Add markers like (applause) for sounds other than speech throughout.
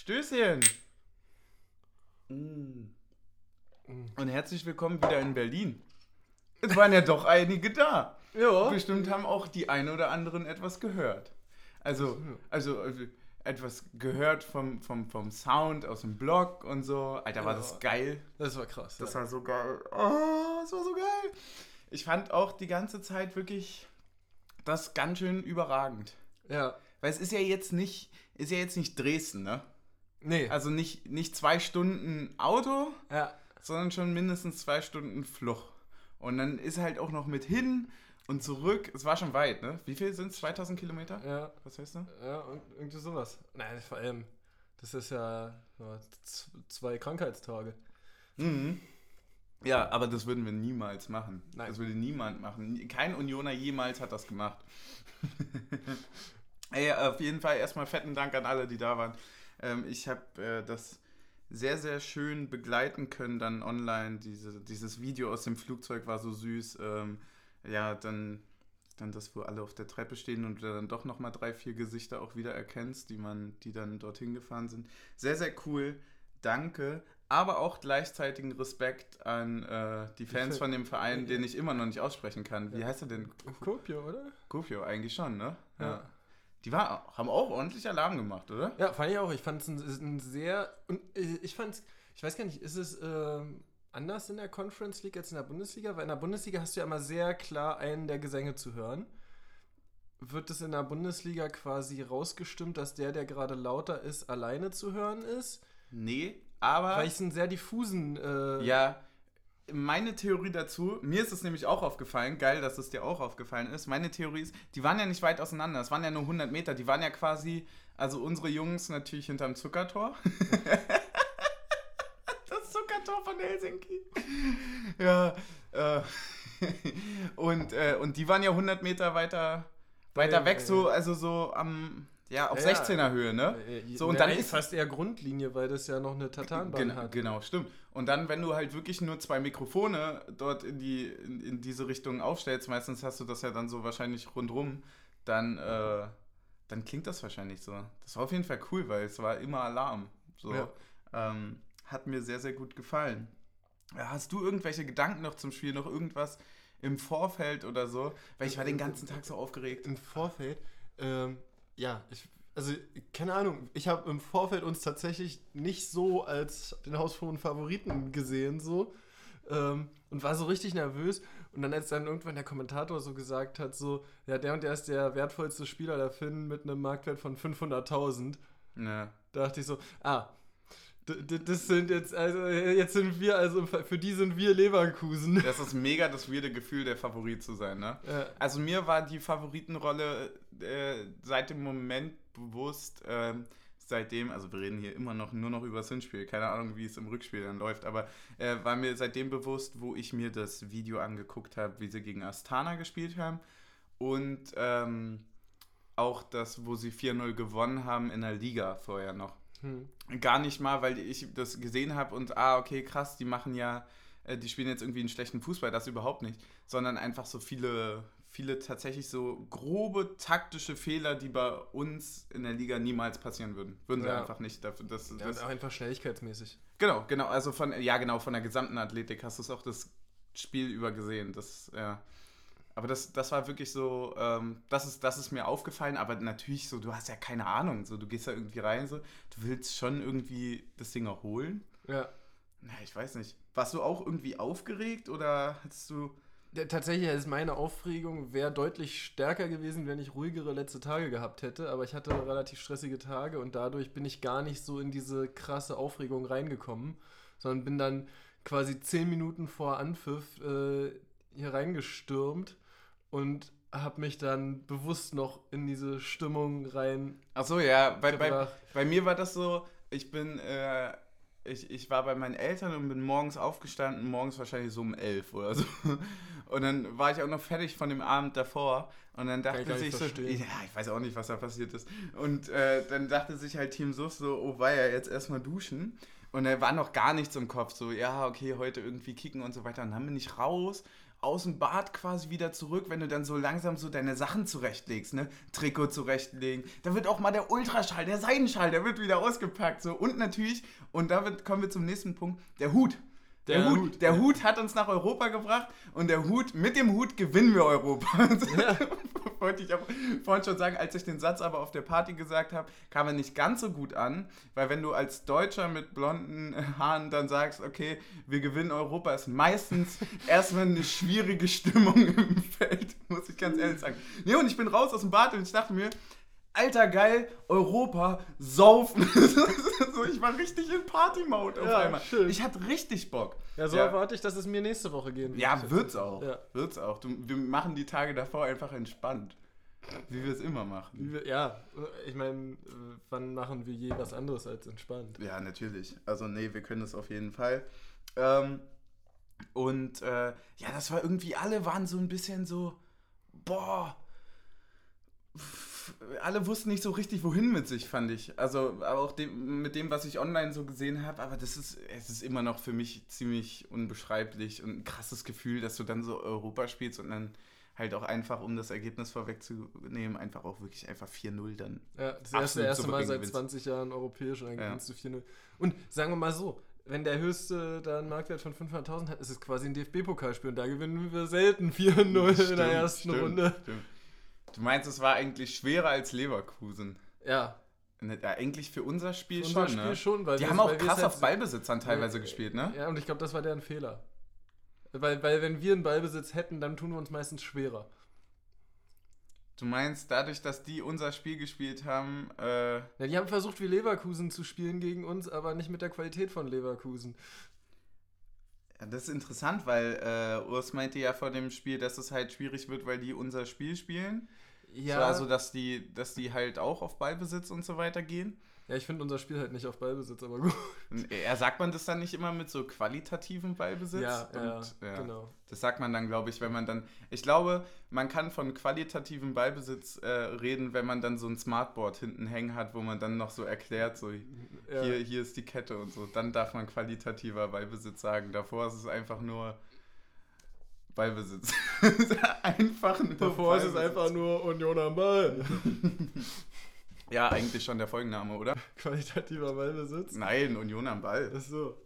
Stößchen! Mm. Und herzlich willkommen wieder in Berlin. Es waren ja doch einige da. Ja. Bestimmt haben auch die einen oder anderen etwas gehört. Also, also, also etwas gehört vom, vom, vom Sound aus dem Blog und so. Alter, war Ja. das geil. Das war krass. Das ja. war so geil. Oh, das war so geil. Ich fand auch die ganze Zeit wirklich das ganz schön überragend. ja. Weil es ist ja jetzt nicht, ist ja jetzt nicht Dresden, ne? Nee. Also nicht, nicht zwei Stunden Auto, ja. sondern schon mindestens zwei Stunden Flucht. Und dann ist halt auch noch mit hin und zurück. Es war schon weit, ne? Wie viel sind es? 2000 Kilometer? Ja. Was heißt du? Ja, und irgendwie sowas. Nein, vor allem, das ist ja zwei Krankheitstage. Mhm. Ja, aber das würden wir niemals machen. Nein. Das würde niemand machen. Kein Unioner jemals hat das gemacht. (laughs) Ey, auf jeden Fall erstmal fetten Dank an alle, die da waren. Ähm, ich habe äh, das sehr, sehr schön begleiten können dann online. Diese, dieses Video aus dem Flugzeug war so süß. Ähm, ja, dann, dann das, wo alle auf der Treppe stehen und du dann doch nochmal drei, vier Gesichter auch wieder erkennst, die man, die dann dorthin gefahren sind. Sehr, sehr cool. Danke. Aber auch gleichzeitigen Respekt an äh, die Fans Fa- von dem Verein, den ich immer noch nicht aussprechen kann. Wie Ja. heißt er denn? Kopio, oder? Kufio, eigentlich schon, ne? Ja. Die war, haben auch ordentlich Alarm gemacht, oder? Ja, fand ich auch. Ich fand es ein, ein sehr. Und äh, ich fand ich weiß gar nicht, ist es ähm, anders in der Conference League als in der Bundesliga? Weil in der Bundesliga hast du ja immer sehr klar einen der Gesänge zu hören. Wird es in der Bundesliga quasi rausgestimmt, dass der, der gerade lauter ist, alleine zu hören ist? Nee, aber. Weil ich einen sehr diffusen. Äh, Ja, meine Theorie dazu, mir ist es nämlich auch aufgefallen, geil, dass es dir auch aufgefallen ist. Meine Theorie ist, die waren ja nicht weit auseinander, es waren ja nur 100 Meter, die waren ja quasi, also unsere Jungs natürlich hinterm Zuckertor. (laughs) das Zuckertor von Helsinki. Ja, äh, (laughs) und, äh, und die waren ja 100 Meter weiter, weiter weg, so, also so am, ja, auf Ja, ja. 16er Höhe, ne? Äh, So, und dann ist- fast eher Grundlinie, weil das ja noch eine Tatanbahn hat. Genau, stimmt. Und dann, wenn du halt wirklich nur zwei Mikrofone dort in, die, in, in diese Richtung aufstellst, meistens hast du das ja dann so wahrscheinlich rundrum, dann, äh, dann klingt das wahrscheinlich so. Das war auf jeden Fall cool, weil es war immer Alarm. So. Ja. Ähm, hat mir sehr, sehr gut gefallen. Hast du irgendwelche Gedanken noch zum Spiel, noch irgendwas im Vorfeld oder so? Weil ich war den ganzen Tag so aufgeregt. Im Vorfeld, ähm, ja, ich, also keine Ahnung, ich habe im Vorfeld uns tatsächlich nicht so als den hausfrohen Favoriten gesehen, so. Ähm, und war so richtig nervös. Und dann, als dann irgendwann der Kommentator so gesagt hat, so, ja, der und der ist der wertvollste Spieler der Finn mit einem Marktwert von 500.000, Ja. dachte ich so, ah, das sind jetzt, also, jetzt sind wir, also für die sind wir Leverkusen. Das ist mega das weirde Gefühl, der Favorit zu sein, ne? Ja. Also mir war die Favoritenrolle äh, seit dem Moment bewusst, ähm, seitdem, also wir reden hier immer noch nur noch über das Hinspiel, keine Ahnung, wie es im Rückspiel dann läuft, aber äh, war mir seitdem bewusst, wo ich mir das Video angeguckt habe, wie sie gegen Astana gespielt haben und ähm, auch das, wo sie 4-0 gewonnen haben in der Liga vorher noch. Hm. Gar nicht mal, weil ich das gesehen habe und, ah, okay, krass, die machen ja, äh, die spielen jetzt irgendwie einen schlechten Fußball, das überhaupt nicht, sondern einfach so viele, viele tatsächlich so grobe taktische Fehler, die bei uns in der Liga niemals passieren würden. Würden sie Ja. einfach nicht. Dafür, das, Ja, das, auch einfach schnelligkeitsmäßig. genau, genau, also von, ja, genau, von der gesamten Athletik hast du es auch das Spiel über gesehen. Das, ja. Aber das, das war wirklich so, ähm, das, ist, das ist mir aufgefallen, aber natürlich so, du hast ja keine Ahnung, so, du gehst da irgendwie rein, so, du willst schon irgendwie das Ding auch holen. Ja. Na, ich weiß nicht. Warst du auch irgendwie aufgeregt oder hattest du. Tatsächlich ist meine Aufregung wäre deutlich stärker gewesen, wenn ich ruhigere letzte Tage gehabt hätte, aber ich hatte relativ stressige Tage und dadurch bin ich gar nicht so in diese krasse Aufregung reingekommen, sondern bin dann quasi zehn Minuten vor Anpfiff äh, hier reingestürmt und habe mich dann bewusst noch in diese Stimmung rein Ach so, ja, bei, bei, bei mir war das so, ich bin, äh, ich, ich war bei meinen Eltern und bin morgens aufgestanden, morgens wahrscheinlich so um elf oder so. (laughs) Und dann war ich auch noch fertig von dem Abend davor. Und dann dachte sich so, verstehen. ja, ich weiß auch nicht, was da passiert ist. Und äh, dann dachte sich halt Team Suff so, oh war ja jetzt erstmal duschen. Und da war noch gar nichts im Kopf, so, ja, okay, heute irgendwie kicken und so weiter. Und dann bin ich raus aus dem Bad quasi wieder zurück, wenn du dann so langsam so deine Sachen zurechtlegst, ne? Trikot zurechtlegen. Da wird auch mal der Ultraschall, der Seidenschall, der wird wieder ausgepackt. So. Und natürlich, und damit kommen wir zum nächsten Punkt, der Hut. Der, der Hut, der Hut hat uns nach Europa gebracht und der Hut, mit dem Hut gewinnen wir Europa. (laughs) Ja. (laughs) Wollte ich auch vorhin schon sagen, als ich den Satz aber auf der Party gesagt habe, kam er nicht ganz so gut an, weil wenn du als Deutscher mit blonden Haaren dann sagst, okay, wir gewinnen Europa, ist meistens (laughs) erstmal eine schwierige Stimmung im Feld, muss ich ganz ehrlich sagen. Nee, und ich bin raus aus dem Bad und ich dachte mir, Alter geil, Europa, saufen. (laughs) so, ich war richtig in Party-Mode auf ja, einmal. Schön. Ich hatte richtig Bock. Ja, so ja. erwarte ich, dass es mir nächste Woche gehen wird. Ja, wird's auch. Ja. Wird's auch. Du, wir machen die Tage davor einfach entspannt. Wie wir es immer machen. Wir, ja, ich meine, wann machen wir je was anderes als entspannt? Ja, natürlich. Also, nee, wir können es auf jeden Fall. Ähm, und äh, ja, das war irgendwie, alle waren so ein bisschen so, boah, alle wussten nicht so richtig, wohin mit sich, fand ich. Also auch dem, mit dem, was ich online so gesehen habe, aber das ist, es ist immer noch für mich ziemlich unbeschreiblich und ein krasses Gefühl, dass du dann so Europa spielst und dann halt auch einfach, um das Ergebnis vorwegzunehmen, einfach auch wirklich einfach 4-0 dann. Ja, das erste, erste Mal seit 20 Jahren europäisch und dann ja. gewinnst du 4-0. Und sagen wir mal so, wenn der höchste da einen Marktwert von 500.000 hat, ist es quasi ein DFB-Pokalspiel und da gewinnen wir selten 4-0 in der ersten stimmt, Runde. Stimmt. Du meinst, es war eigentlich schwerer als Leverkusen? Ja. Ne, ja, eigentlich für unser Spiel für unser schon, Spiel ne? schon, weil Die haben auch krass auf Ballbesitzern teilweise äh, gespielt, ne? Ja, und ich glaube, das war deren Fehler. Weil, weil wenn wir einen Ballbesitz hätten, dann tun wir uns meistens schwerer. Du meinst, dadurch, dass die unser Spiel gespielt haben. Äh ja, die haben versucht, wie Leverkusen zu spielen gegen uns, aber nicht mit der Qualität von Leverkusen. Das ist interessant, weil äh, Urs meinte ja vor dem Spiel, dass es halt schwierig wird, weil die unser Spiel spielen. Ja. So, also, dass die, dass die halt auch auf Ballbesitz und so weiter gehen. Ja, ich finde unser Spiel halt nicht auf Ballbesitz, aber gut. Ja, sagt man das dann nicht immer mit so qualitativen Ballbesitz? Ja, und, ja, ja, genau. Das sagt man dann, glaube ich, wenn man dann. Ich glaube, man kann von qualitativem Ballbesitz äh, reden, wenn man dann so ein Smartboard hinten hängen hat, wo man dann noch so erklärt, so ja. hier, hier ist die Kette und so. Dann darf man qualitativer Ballbesitz sagen. Davor ist es einfach nur. Ballbesitz. (laughs) einfach nur. Davor Ballbesitz. ist es einfach nur Union am Ball. (laughs) Ja, eigentlich schon der Folgenname, oder? (laughs) Qualitativer Ballbesitz? Nein, Union am Ball. Ach so.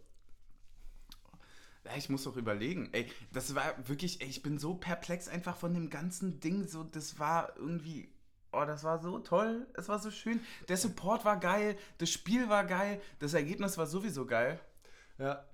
Ja, ich muss doch überlegen. Ey, das war wirklich, ey, ich bin so perplex einfach von dem ganzen Ding. So, das war irgendwie, oh, das war so toll. Es war so schön. Der Support war geil, das Spiel war geil, das Ergebnis war sowieso geil. Ja,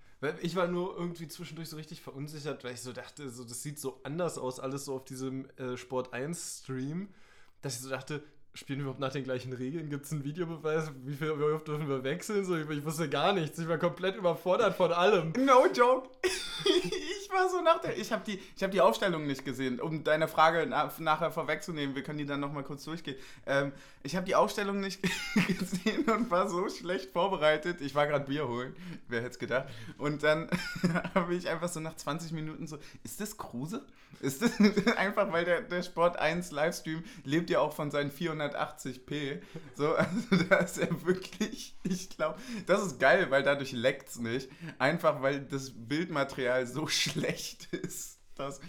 ich war nur irgendwie zwischendurch so richtig verunsichert, weil ich so dachte, so, das sieht so anders aus, alles so auf diesem äh, Sport 1 Stream, dass ich so dachte, spielen wir überhaupt nach den gleichen Regeln? Gibt es einen Videobeweis? Wie, viel, wie oft dürfen wir wechseln? So, ich, ich, wusste gar nichts. Ich war komplett überfordert von allem. No joke. (laughs) ich war so nach der. Ich habe die, hab die Aufstellung nicht gesehen, um deine Frage nach, nachher vorwegzunehmen. Wir können die dann nochmal kurz durchgehen. Ähm, ich habe die Aufstellung nicht (laughs) gesehen und war so schlecht vorbereitet. Ich war gerade Bier holen. Wer hätte es gedacht? Und dann (laughs) habe ich einfach so nach 20 Minuten so: Ist das Kruse? Ist das (laughs) einfach, weil der, der Sport 1 Livestream lebt ja auch von seinen 480p. So, also da ist er wirklich, ich glaube, das ist geil, weil dadurch leckt es nicht. Einfach weil das Bildmaterial so schlecht (laughs) ist. Das,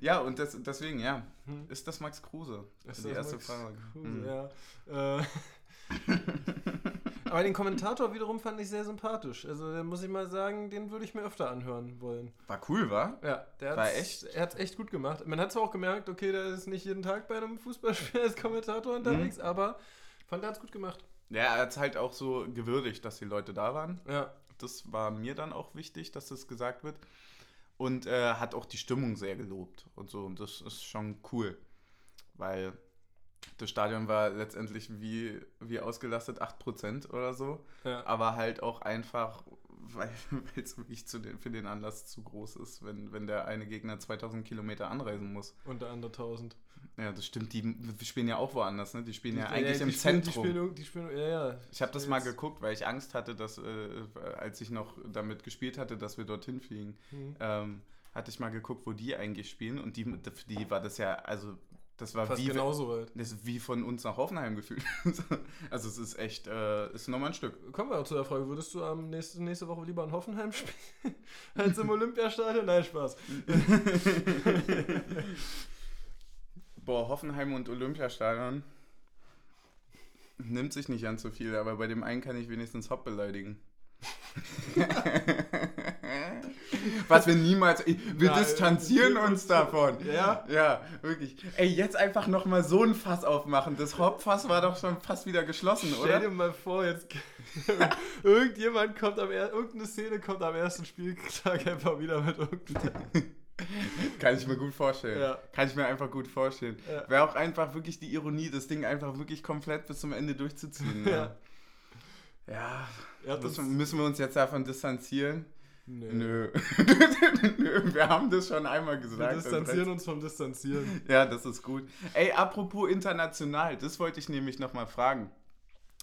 ja, und das, deswegen, ja, hm. ist das Max Kruse? Das ist die erste Max Frage. Kruse, hm. ja. Äh. (laughs) Aber den Kommentator wiederum fand ich sehr sympathisch. Also, da muss ich mal sagen, den würde ich mir öfter anhören wollen. War cool, war? Ja, der war echt. Er hat es echt gut gemacht. Man hat zwar auch gemerkt, okay, der ist nicht jeden Tag bei einem Fußballspiel (laughs) als Kommentator unterwegs, mhm. aber fand er es gut gemacht. Ja, er hat es halt auch so gewürdigt, dass die Leute da waren. Ja. Das war mir dann auch wichtig, dass das gesagt wird. Und äh, hat auch die Stimmung sehr gelobt und so. Und das ist schon cool. Weil das Stadion war letztendlich wie, wie ausgelastet, 8% oder so. Ja. Aber halt auch einfach, (laughs) weil es wirklich zu den, für den Anlass zu groß ist, wenn, wenn der eine Gegner 2000 Kilometer anreisen muss. Und der andere 1000. Ja, das stimmt. Die spielen ja auch woanders, ne? Die spielen die, ja eigentlich im spielen, Zentrum. Die spielen, die spielen, ja, ja. Ich habe das mal geguckt, weil ich Angst hatte, dass, äh, als ich noch damit gespielt hatte, dass wir dorthin fliegen, mhm. ähm, hatte ich mal geguckt, wo die eigentlich spielen. Und die, die war das ja, also Das war Fast wie, genauso weit. das ist wie von uns nach Hoffenheim gefühlt. (laughs) also es ist echt, äh, ist nochmal ein Stück. Kommen wir auch zu der Frage, würdest du am nächste, nächste Woche lieber in Hoffenheim spielen (laughs) als im Olympiastadion? Nein, Spaß. (laughs) Boah, Hoffenheim und Olympiastadion nimmt sich nicht an so viel, aber bei dem einen kann ich wenigstens Hopp beleidigen. (laughs) Was wir niemals. Wir Nein, distanzieren uns davon. Ja? Ja, wirklich. Ey, jetzt einfach nochmal so ein Fass aufmachen. Das Hopp-Fass war doch schon fast wieder geschlossen, Stell dir oder? mal vor, jetzt (laughs) irgendjemand kommt am irgendeine Szene kommt am ersten Spieltag einfach wieder mit irgendeinem. (laughs) (laughs) Kann ich mir gut vorstellen. Ja. Kann ich mir einfach gut vorstellen. Ja. Wäre auch einfach wirklich die Ironie, das Ding einfach wirklich komplett bis zum Ende durchzuziehen. Ja. Ja, Ja, das, müssen, wir uns jetzt davon distanzieren? nee. Nö. (laughs) Nö, wir haben das schon einmal Wir gesagt. distanzieren uns vom Distanzieren. Ja, das ist gut. Ey, apropos international, das wollte ich nämlich nochmal fragen.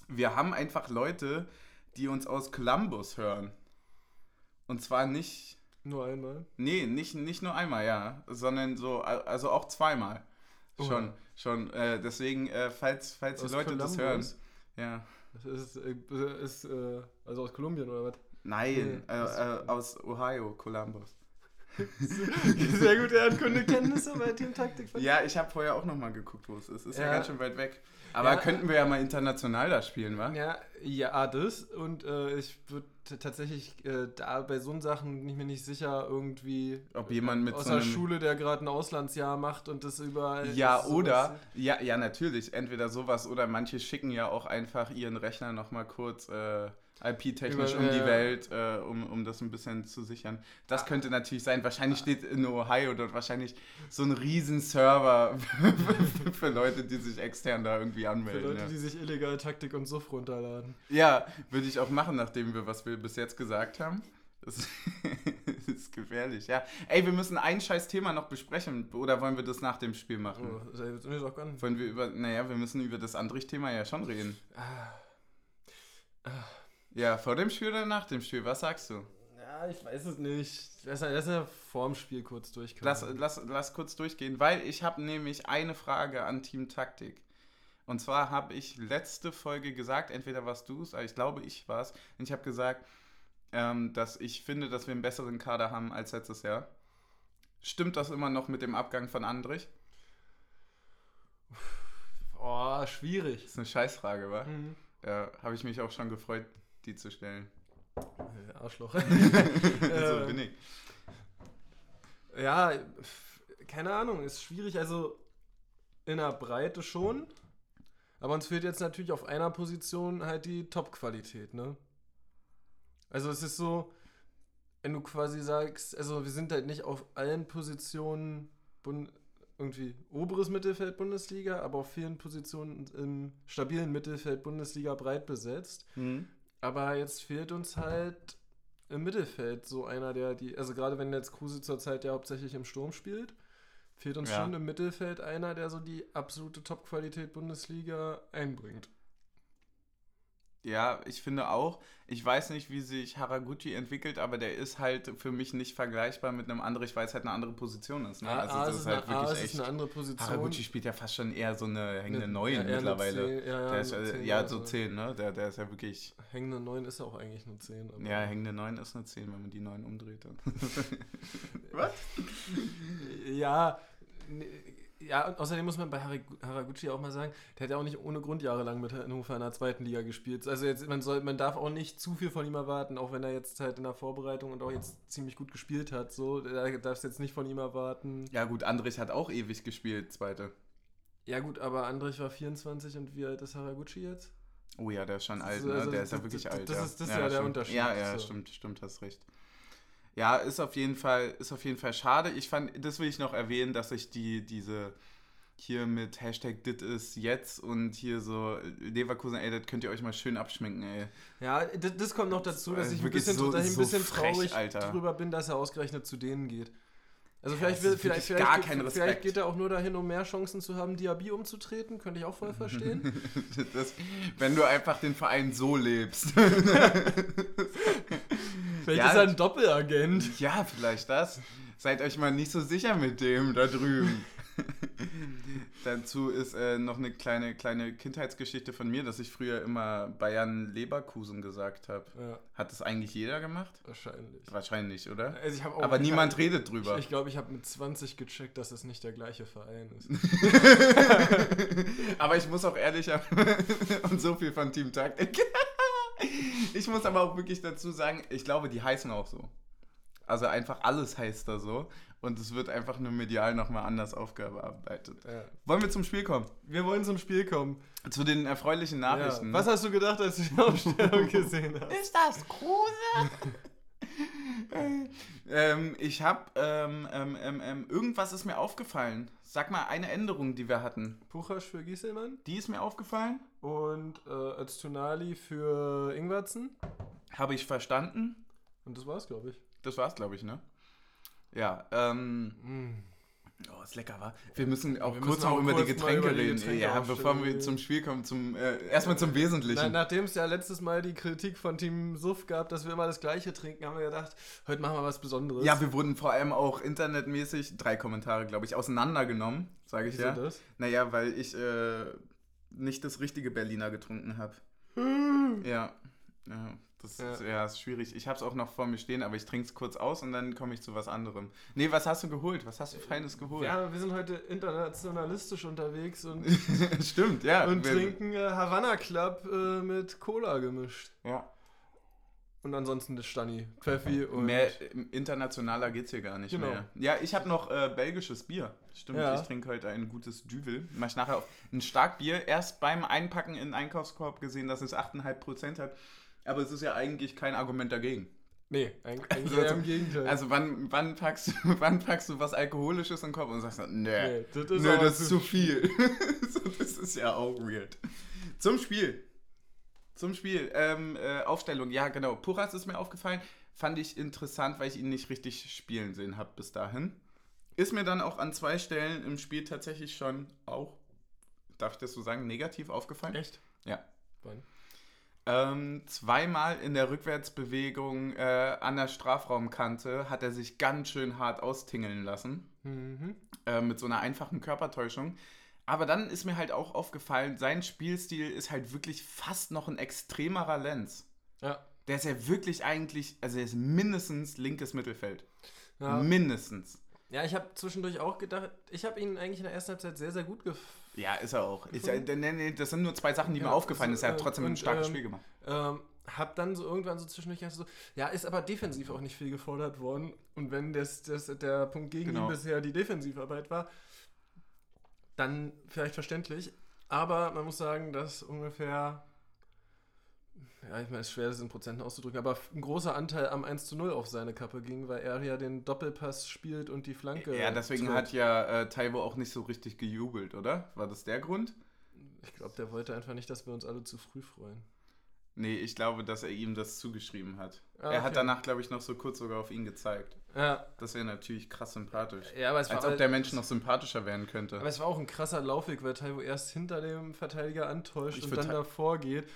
Wir haben einfach Leute, die uns aus Columbus hören. Und zwar nicht, Nur einmal. nee, nicht, nicht nur einmal, ja, sondern so, also auch zweimal. Oha. Schon, schon. Äh, deswegen, äh, falls, falls die Aus Leute das hören. Columbus? Ja. Das ist, äh, ist äh, also aus Kolumbien oder was? Nein, Nee, äh, das- äh, aus Ohio, Columbus. Sehr gute Erdkundekenntnisse bei Team Taktik. Ja, ich habe vorher auch nochmal geguckt, wo es ist. Ist ja, Ja. ganz schön weit weg. Aber Ja. könnten wir ja mal international da spielen, wa? Ja, ja, das. Und äh, ich würde tatsächlich äh, da bei so Sachen bin ich mir nicht sicher, irgendwie. Ob jemand mit aus so der einem- Schule, der gerade ein Auslandsjahr macht und das überall. Ja, oder, ja, ja, natürlich, entweder sowas oder manche schicken ja auch einfach ihren Rechner nochmal kurz äh, IP-technisch um die. Welt, äh, um, um das ein bisschen zu sichern. Das könnte natürlich sein. Wahrscheinlich steht in Ohio dort wahrscheinlich so ein riesen Server (laughs) für Leute, die sich extern da irgendwie Für anmelden. Leute, ja. die sich illegal Taktik und Suff runterladen. Ja, würde ich auch machen, nachdem wir, was wir bis jetzt gesagt haben. Das (laughs) ist gefährlich, ja. Ey, wir müssen ein scheiß Thema noch besprechen. Oder wollen wir das nach dem Spiel machen? Oh, das ist ganz. Wollen wir über, naja, wir müssen über das Andrich-Thema ja schon reden. Ja, vor dem Spiel oder nach dem Spiel? Was sagst du? Ja, ich weiß es nicht. Lass, lass ja vorm Spiel kurz durchkommen. Lass, lass, lass kurz durchgehen, weil ich habe nämlich eine Frage an Team Taktik. Und zwar habe ich letzte Folge gesagt, entweder warst du es, aber ich glaube, ich war es. Und ich habe gesagt, ähm, dass ich finde, dass wir einen besseren Kader haben als letztes Jahr. Stimmt das immer noch mit dem Abgang von Andrich? Oh, schwierig. Das ist eine Scheißfrage, wa? Mhm. Ja, habe ich mich auch schon gefreut, die zu stellen. Äh, Arschloch. (laughs) (laughs) so Äh, bin ich. Ja, keine Ahnung, ist schwierig. Also in der Breite schon. Aber uns fehlt jetzt natürlich auf einer Position halt die Top-Qualität, ne? Also es ist so, wenn du quasi sagst, also wir sind halt nicht auf allen Positionen Bund irgendwie oberes Mittelfeld Bundesliga, aber auf vielen Positionen im stabilen Mittelfeld Bundesliga breit besetzt. Mhm. Aber jetzt fehlt uns halt im Mittelfeld so einer, der die, also gerade wenn jetzt Kruse zurzeit ja hauptsächlich im Sturm spielt, fehlt uns Ja. schon im Mittelfeld einer, der so die absolute Top-Qualität Bundesliga einbringt. Ja, ich finde auch, ich weiß nicht, wie sich Haraguchi entwickelt, aber der ist halt für mich nicht vergleichbar mit einem anderen, weil es halt eine andere Position ist. Ne? A, Also A, das ist ist halt eine, wirklich echt. eine andere Position. Haraguchi spielt ja fast schon eher so eine hängende 9 ja, mittlerweile. 10, ja, ja, der ist, eine äh, 10, ja, ja, so so. 10, ne? Der, der ist ja wirklich. Hängende 9 ist auch eigentlich eine 10. aber- Ja, hängende 9 ist eine 10, wenn man die 9 umdreht. Dann. (laughs) Was? Ja, ne- ja, außerdem muss man bei Haragu- Haraguchi auch mal sagen, der hat ja auch nicht ohne Grund jahrelang mit Hannover in der zweiten Liga gespielt. Also jetzt, man soll, man darf auch nicht zu viel von ihm erwarten, auch wenn er jetzt halt in der Vorbereitung und auch jetzt ziemlich gut gespielt hat. So, da darfst du jetzt nicht von ihm erwarten. Ja, gut, Andrich hat auch ewig gespielt, zweite. Ja gut, aber Andrich war 24 und wie alt ist Haraguchi jetzt? Oh ja, der ist schon alt, ne? also Der ist ja wirklich alt. das ja. ist- das ist ja der stimmt. Unterschied, Ja, ja, so. stimmt, stimmt, hast recht. Ja, ist auf jeden Fall, ist auf jeden Fall schade. Ich fand, das will ich noch erwähnen, dass ich die, diese hier mit Hashtag dit ist jetzt und hier so Leverkusen, ey, das könnt ihr euch mal schön abschminken, ey. Ja, das, das kommt noch dazu, dass äh, ich ein bisschen, so- dass ich ein so bisschen frech, traurig Alter. drüber bin, dass er ausgerechnet zu denen geht. Also Ja, vielleicht, will, vielleicht, vielleicht, gar geht- kein vielleicht Respekt. geht er auch nur dahin, um mehr Chancen zu haben, Diaby umzutreten. Könnte ich auch voll verstehen. (laughs) Das, wenn du einfach den Verein so lebst. (laughs) Vielleicht Ja, ist er ein Doppelagent. ja, vielleicht das. Seid euch mal nicht so sicher mit dem da drüben. (laughs) Dazu ist äh, noch eine kleine, kleine Kindheitsgeschichte von mir, dass ich früher immer Bayern Leverkusen gesagt habe. Ja, Hat das eigentlich jeder gemacht? wahrscheinlich. Wahrscheinlich, oder? Also ich Aber ich niemand redet drüber. Ich glaube, ich habe mit 20 gecheckt, dass es nicht der gleiche Verein ist. (laughs) aber ich muss auch ehrlich (laughs) und so viel von Team Taktik. Ich muss aber auch wirklich dazu sagen, ich glaube, die heißen auch so. Also einfach alles heißt da so. Und es wird einfach nur medial nochmal anders aufgearbeitet. Ja. Wollen wir zum Spiel kommen? Wir wollen zum Spiel kommen. Zu den erfreulichen Nachrichten. Ja. Was hast du gedacht, als du die Aufstellung (laughs) gesehen hast? Ist das Kruse? (laughs) (laughs) ähm, ich habe ähm, ähm, ähm, ähm, irgendwas ist mir aufgefallen. Sag mal eine Änderung, die wir hatten. Puchasch für Gieselmann Die ist mir aufgefallen. und äh, Öztunali für Ingwertsen. Habe ich verstanden. Und das war's, glaube ich. Das war's, glaube ich, ne? Ja, ähm. Mm. Oh, ist lecker, wa? Wir müssen auch Wir kurz müssen noch auch über die kurz Getränke über die reden. Getränke ja, aufstellen. bevor wir zum Spiel kommen, zum äh, erstmal zum Wesentlichen. Na, Nachdem es ja letztes Mal die Kritik von Team Suff gab, dass wir immer das Gleiche trinken, haben wir gedacht, heute machen wir was Besonderes. ja, wir wurden vor allem auch internetmäßig, drei Kommentare, glaube ich, auseinandergenommen, sage ich Wieso ja. das? Naja, weil ich äh, nicht das richtige Berliner getrunken habe. Ja, ja, das Ja. Ist, ja, ist schwierig. Ich habe es auch noch vor mir stehen, aber ich trinke es kurz aus und dann komme ich zu was anderem. Nee, was hast du geholt? Was hast du Feines geholt? Ja, wir sind heute internationalistisch unterwegs und, (laughs) Stimmt, ja. und trinken äh, Havana Club äh, mit Cola gemischt. Ja. Und ansonsten das Stani, Pfeffi und... Mehr internationaler geht's hier gar nicht Genau. mehr. Ja, ich habe noch äh, belgisches Bier. Stimmt, Ja. ich trinke heute ein gutes Düvel. Mach ich nachher auf. Ein Starkbier. Erst beim Einpacken in den Einkaufskorb gesehen, dass es 8,5% hat. Aber es ist ja eigentlich kein Argument dagegen. Nee, (laughs) eigentlich Also, eher im Gegenteil. Also wann, wann, packst, du, (laughs) wann packst du was Alkoholisches in den Kopf und sagst nee, Nee, das ist aber das ist zu zu viel. (laughs) so, das ist ja auch weird. Zum Spiel. Zum Spiel. Ähm, äh, Aufstellung, ja genau. Puras ist mir aufgefallen. Fand ich interessant, weil ich ihn nicht richtig spielen sehen habe bis dahin. Ist mir dann auch an zwei Stellen im Spiel tatsächlich schon auch, darf ich das so sagen, negativ aufgefallen. Echt? Ja. Wann? Ähm, zweimal in der Rückwärtsbewegung äh, an der Strafraumkante hat er sich ganz schön hart austingeln lassen. Mhm. Äh, mit so einer einfachen Körpertäuschung. Aber dann ist mir halt auch aufgefallen, sein Spielstil ist halt wirklich fast noch ein extremerer Lenz. Ja. Der ist ja wirklich eigentlich, also er ist mindestens linkes Mittelfeld. Ja. Mindestens. Ja, ich habe zwischendurch auch gedacht, ich habe ihn eigentlich in der ersten Halbzeit sehr, sehr gut gefallen. Ja, ist er auch. Ist ja, nee, nee, das sind nur zwei Sachen, die Ja, mir aufgefallen also, sind. Er hat äh, trotzdem ein und, starkes ähm, Spiel gemacht. Ähm, hab dann so irgendwann so zwischendurch so, ja, ist aber defensiv auch nicht viel gefordert worden. Und wenn das, das der Punkt gegen Genau. ihn bisher die Defensivarbeit war, dann vielleicht verständlich. Aber man muss sagen, dass ungefähr, ja, ich meine, es ist schwer, das in Prozenten auszudrücken, aber ein großer Anteil am 1 zu 0 auf seine Kappe ging, weil er ja den Doppelpass spielt und die Flanke. Ja, deswegen tritt. hat ja äh, Taiwo auch nicht so richtig gejubelt, oder? War das der Grund? Ich glaube, der wollte einfach nicht, dass wir uns alle zu früh freuen. Nee, ich glaube, dass er ihm das zugeschrieben hat. Ah, Er hat okay. danach, glaube ich, noch so kurz sogar auf ihn gezeigt. Ja, Das wäre natürlich krass sympathisch. ja aber es Als war ob der Mensch noch sympathischer werden könnte. Aber es war auch ein krasser Laufweg, weil Taiwo erst hinter dem Verteidiger antäuscht Ich und dann davor geht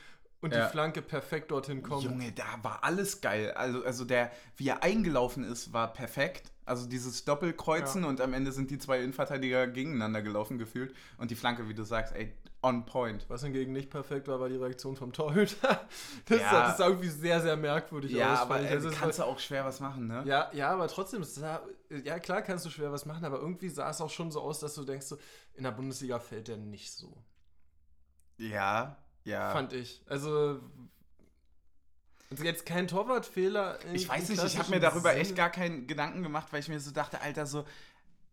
und Ja. die Flanke perfekt dorthin kommt. Junge, da war alles geil. Also, also der, wie er eingelaufen ist, war perfekt. Also dieses Doppelkreuzen Ja. und am Ende sind die zwei Innenverteidiger gegeneinander gelaufen gefühlt. Und die Flanke, wie du sagst, ey, on point. Was hingegen nicht perfekt war, war die Reaktion vom Torhüter. (laughs) Das, Ja. sah, das sah irgendwie sehr, sehr merkwürdig Ja, aus. aber fand ich. äh, Also kannst du auch schwer was machen, ne? ja, ja, aber trotzdem, sah, ja klar kannst du schwer was machen, aber irgendwie sah es auch schon so aus, dass du denkst, so, in der Bundesliga fällt der nicht so. Ja, ja. Fand ich. Also, also jetzt kein Torwartfehler. Ich weiß nicht, ich habe mir darüber echt Sinne. gar keinen Gedanken gemacht, weil ich mir so dachte, Alter, so,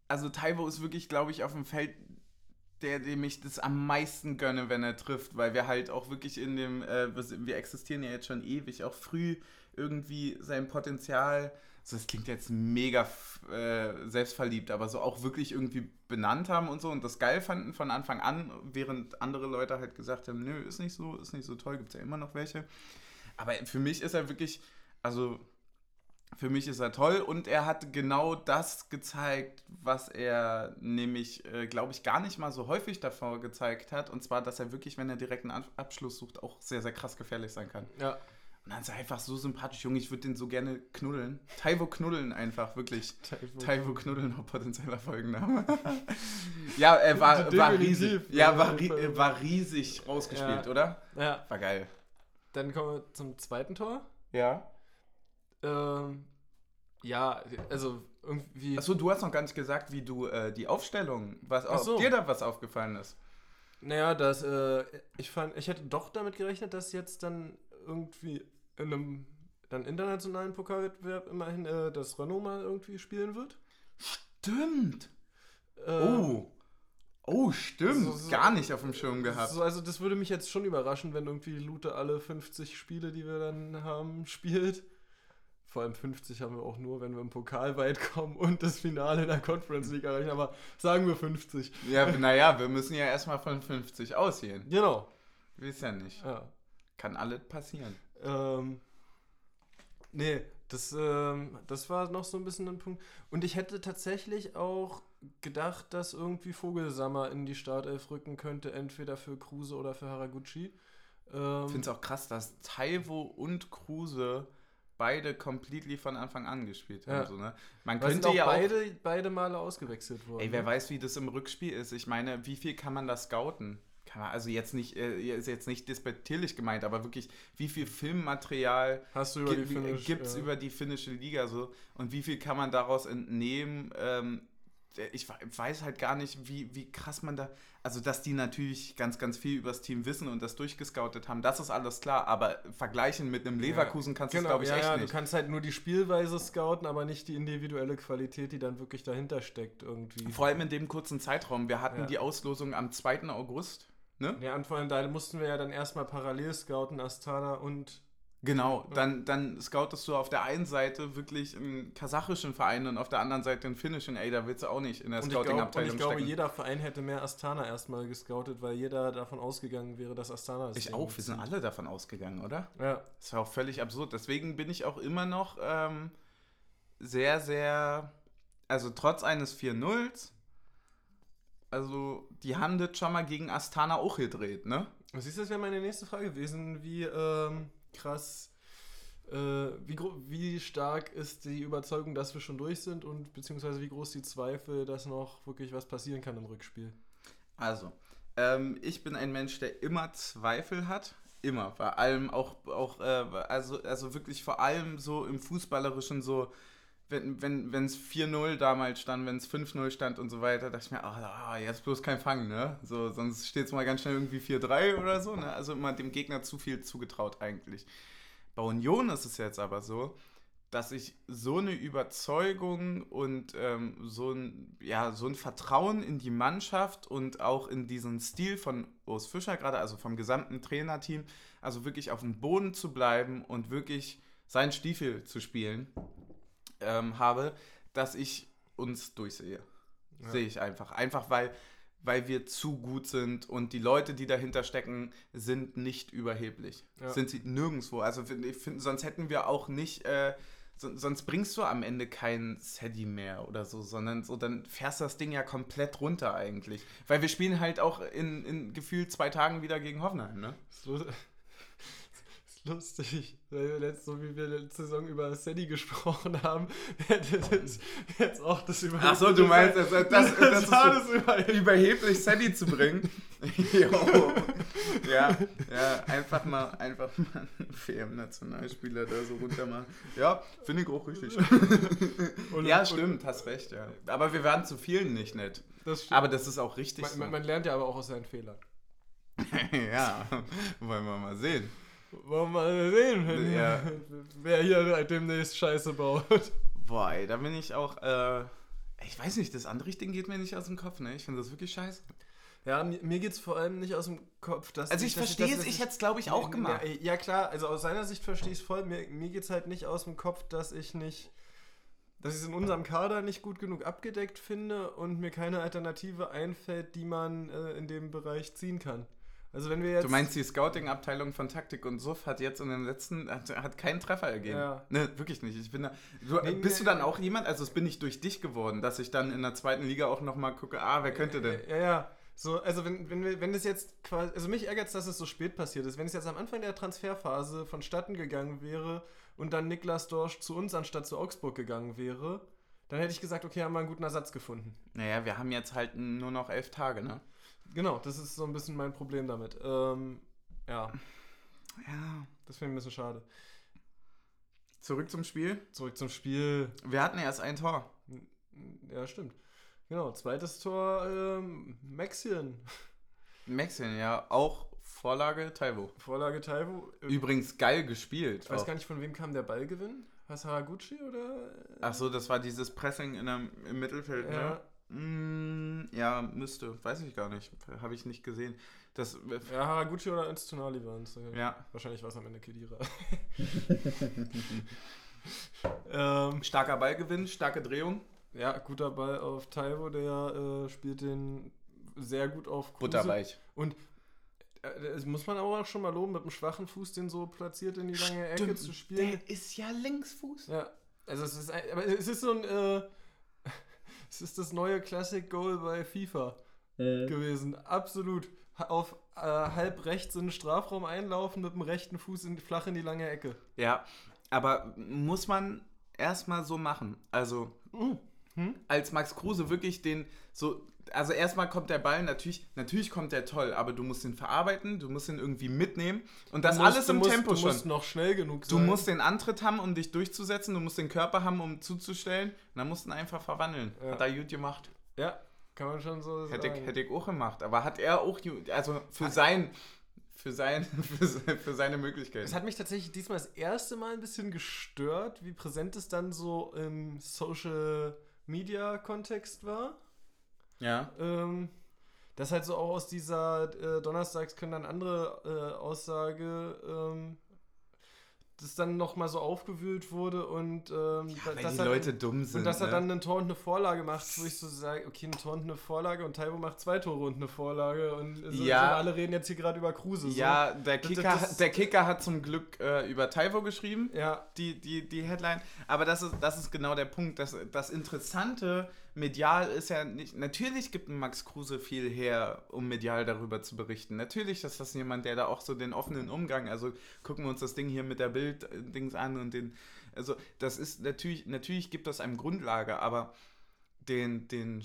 also Taiwo ist wirklich, glaube ich, auf dem Feld, der, dem ich das am meisten gönne, wenn er trifft, weil wir halt auch wirklich in dem, äh, wir wir existieren ja jetzt schon ewig, auch früh irgendwie sein Potenzial, so das klingt jetzt mega äh, selbstverliebt, aber so auch wirklich irgendwie benannt haben und so und das geil fanden von Anfang an, während andere Leute halt gesagt haben, nö, ist nicht so, ist nicht so toll, gibt es ja immer noch welche. Aber für mich ist er wirklich, also für mich ist er toll und er hat genau das gezeigt, was er nämlich, äh, glaube ich, gar nicht mal so häufig davor gezeigt hat. Und zwar, dass er wirklich, wenn er direkt einen Ab- Abschluss sucht, auch sehr, sehr krass gefährlich sein kann. Ja, Und dann ist er einfach so sympathisch, Junge, ich würde den so gerne knuddeln. Taiwo knuddeln einfach, wirklich. Taiwo. Taiwo knuddeln, auch potenzieller Folgenname. (laughs) ja, er war, (laughs) war riesig. Ja, war, ri war riesig rausgespielt, Ja. oder? Ja, War geil. dann kommen wir zum zweiten Tor. Ja. Ähm, ja, also irgendwie. Achso, du hast noch gar nicht gesagt, wie du äh, die Aufstellung, was Ach so. dir da was aufgefallen ist. Naja, das, äh, ich fand, ich hätte doch damit gerechnet, dass jetzt dann irgendwie in einem dann internationalen Pokalwettbewerb immerhin äh, das Renault mal irgendwie spielen wird. Stimmt. Äh, Oh. Oh, stimmt. so- so- Gar nicht auf dem Schirm gehabt. So, also das würde mich jetzt schon überraschen, wenn irgendwie Lute alle 50 Spiele, die wir dann haben, spielt. Vor allem 50 haben wir auch nur, wenn wir im Pokal weit kommen und das Finale in der Conference League erreichen. Aber sagen wir 50. Ja, naja, wir müssen ja erstmal von 50 ausgehen. Genau. Wisst ja nicht. Ja. Kann alles passieren. Ähm, nee, das, ähm, das war noch so ein bisschen ein Punkt. Und ich hätte tatsächlich auch gedacht, dass irgendwie Vogelsammer in die Startelf rücken könnte, entweder für Kruse oder für Haraguchi. Ähm, Ich finde es auch krass, dass Taiwo und Kruse beide completely von Anfang an gespielt haben. Ja. So, ne? Man weil könnte auch ja auch. beide, beide Male ausgewechselt worden. Ey, wer weiß, wie das im Rückspiel ist. Ich meine, wie viel kann man da scouten? Man, also jetzt nicht, äh, ist jetzt nicht despektierlich gemeint, aber wirklich, wie viel Filmmaterial Hast du über die Finnish, gibt es ja. über die finnische Liga so und wie viel kann man daraus entnehmen? Ähm, ich we- weiß halt gar nicht, wie, wie krass man da. Also, dass die natürlich ganz, ganz viel über das Team wissen und das durchgescoutet haben, das ist alles klar, aber vergleichen mit einem Leverkusen kannst du Genau, es, glaube ich, ja, echt ja, nicht. du kannst halt nur die Spielweise scouten, aber nicht die individuelle Qualität, die dann wirklich dahinter steckt irgendwie. Vor allem in dem kurzen Zeitraum. Wir hatten Ja. die Auslosung am 2. August. Ne? Ja, und vor allem da mussten wir ja dann erstmal parallel scouten, Astana und Genau, dann, dann scoutest du auf der einen Seite wirklich einen kasachischen Verein und auf der anderen Seite einen finnischen. Ey, da willst du auch nicht in der glaub, und Scouting-Abteilung ich glaube, stecken. jeder Verein hätte mehr Astana erstmal gescoutet, weil jeder davon ausgegangen wäre, dass Astana das Ich auch, wir sind alle davon ausgegangen, oder? Ja, Das war auch völlig absurd. Deswegen bin ich auch immer noch ähm, sehr, sehr, also trotz eines 4-0s, also die Hand hat schon mal gegen Astana auch gedreht, ne? siehst du, das wäre meine nächste Frage gewesen, wie ähm, krass, äh, wie, wie stark ist die Überzeugung, dass wir schon durch sind und beziehungsweise wie groß die Zweifel, dass noch wirklich was passieren kann im Rückspiel. Also, ähm, ich bin ein Mensch, der immer Zweifel hat. Immer. Bei allem auch, auch äh, also, also wirklich vor allem so im Fußballerischen so, wenn wenn wenn, es 4-0 damals stand, wenn es 5-0 stand und so weiter, dachte ich mir, ah, ah, jetzt bloß kein Fang, ne? So, sonst steht es mal ganz schnell irgendwie 4-3 oder so, ne? Also immer dem Gegner zu viel zugetraut eigentlich. Bei Union ist es jetzt aber so, dass ich so eine Überzeugung und ähm, so, ein, ja, so ein Vertrauen in die Mannschaft und auch in diesen Stil von Urs Fischer gerade, also vom gesamten Trainerteam, also wirklich auf dem Boden zu bleiben und wirklich seinen Stiefel zu spielen, ähm, habe, dass ich uns durchsehe. Ja. Sehe ich einfach. Einfach weil, weil wir zu gut sind und die Leute, die dahinter stecken, sind nicht überheblich. Ja. Sind sie nirgendwo. Also ich finde, sonst hätten wir auch nicht, äh, so, sonst bringst du am Ende keinen Sadie mehr oder so, sondern so, dann fährst das Ding ja komplett runter eigentlich. Weil wir spielen halt auch in, in gefühlt zwei Tagen wieder gegen Hoffenheim, ne? Ist lustig, letzt, so wie wir letzte Saison über Sadie gesprochen haben, (laughs) hätte das jetzt auch das über. Ach so, du meinst, das, (laughs) das, das, das war ist das über. überheblich Sadie zu bringen. (laughs) jo. Ja, ja, einfach mal, einfach mal einen WM-Nationalspieler da so runter machen. Ja, finde ich auch richtig. Und- ja, und- stimmt, hast recht, ja. Aber wir waren zu vielen nicht nett. Das stimmt. Aber das ist auch richtig man, man, man lernt ja aber auch aus seinen Fehlern. so. ja, wollen wir mal sehen. Wollen wir mal sehen, Ja. wer hier demnächst Scheiße baut. Boah, ey, da bin ich auch, äh, ich weiß nicht, das andere Ding geht mir nicht aus dem Kopf, ne? Ich finde das wirklich scheiße. Ja, mir, mir geht es vor allem nicht aus dem Kopf, dass Also ich verstehe es, ich hätte es, glaube ich, auch gemacht. Ja, ja, klar, also aus seiner Sicht verstehe ich es voll. Mir, mir geht es halt nicht aus dem Kopf, dass ich nicht, dass ich es in unserem Kader nicht gut genug abgedeckt finde und mir keine Alternative einfällt, die man äh, in dem Bereich ziehen kann. Also wenn wir jetzt. Du meinst, die Scouting-Abteilung von Taktik und Suff hat jetzt in den letzten, hat, hat keinen Treffer ergeben. Ja. Ne, wirklich nicht. Ich bin da, du, Nee, bist nee. du dann auch jemand, also es bin ich durch dich geworden, dass ich dann in der zweiten Liga auch nochmal gucke, ah, wer könnte denn? Ja, ja. So, also wenn, wenn, wir, wenn das jetzt quasi, also mich ärgert es, dass es so spät passiert ist. Wenn es jetzt am Anfang der Transferphase vonstatten gegangen wäre und dann Niklas Dorsch zu uns anstatt zu Augsburg gegangen wäre, dann hätte ich gesagt, okay, haben wir einen guten Ersatz gefunden. Naja, wir haben jetzt halt nur noch elf Tage, ne? Genau, das ist so ein bisschen mein Problem damit. Ähm, ja, Ja. das finde ich ein bisschen schade. Zurück zum Spiel. Zurück zum Spiel. Wir hatten erst ein Tor. Ja, stimmt. Genau, zweites Tor, ähm, Maxien. Maxen, ja, auch Vorlage Taiwo. Vorlage Taiwo. Übrigens geil gespielt. Ich weiß auch. gar nicht, von wem kam der Ballgewinn? Was Haraguchi oder? Ach so, das war dieses Pressing in der, im Mittelfeld, Ja. ne? Mm, ja, müsste. Weiß ich gar nicht. Habe ich nicht gesehen. Das, Ja, Haraguchi oder Öztunali waren es. ja. Wahrscheinlich war es am Ende Kedira. (laughs) ähm, Starker Ballgewinn, starke Drehung. ja, guter Ball auf Taiwo, der äh, spielt den sehr gut auf Kruse. Butterweich. Und äh, das muss man aber auch schon mal loben, mit einem schwachen Fuß den so platziert in die lange Ecke Stimmt, zu spielen. Der ist ja Linksfuß. Ja, also es ist, ein, aber es ist so ein, äh, es ist das neue Classic Goal bei FIFA Äh, gewesen, absolut. Auf äh, halb rechts in den Strafraum einlaufen mit dem rechten Fuß in, flach in die lange Ecke. Ja, aber muss man erstmal so machen. Also, Hm? als Max Kruse wirklich den so. Also erstmal kommt der Ball, natürlich, natürlich kommt der toll, aber du musst ihn verarbeiten, du musst ihn irgendwie mitnehmen und das Du musst- alles du im musst, Tempo du schon. musst noch schnell genug Du sein. musst den Antritt haben, um dich durchzusetzen, du musst den Körper haben, um zuzustellen. Und dann musst du ihn einfach verwandeln. Ja. Hat er gut gemacht. Ja, kann man schon so Hätte sagen. ich, hätte ich auch gemacht. Aber hat er auch, also für sein, für sein, (laughs) für, se- für seine Möglichkeiten. Es hat mich tatsächlich diesmal das erste Mal ein bisschen gestört, wie präsent es dann so im Social Media Kontext war. Ja. Ähm, das halt so auch aus dieser äh, Donnerstags können dann andere äh, Aussage, ähm, das dann nochmal so aufgewühlt wurde und ähm, da- Weil dass die er, Leute dumm sind. und dass er ne? dann ein Tor und eine Vorlage macht, wo ich so sage, okay, ein Tor und eine Vorlage und Taibo macht zwei Tore und eine Vorlage und so, Ja. so alle reden jetzt hier gerade über Kruse. So. Ja, der Das- Kicker, das- der Kicker hat zum Glück äh, über Taiwo geschrieben, Ja, die, die, die Headline. Aber das ist, das ist genau der Punkt. Das, das Interessante medial ist ja nicht. Natürlich gibt Max Kruse viel her, um medial darüber zu berichten. Natürlich ist das jemand, der da auch so den offenen Umgang. Also gucken wir uns das Ding hier mit der Bild-Dings an und den. Also, das ist natürlich, natürlich gibt das einem Grundlage, aber den, den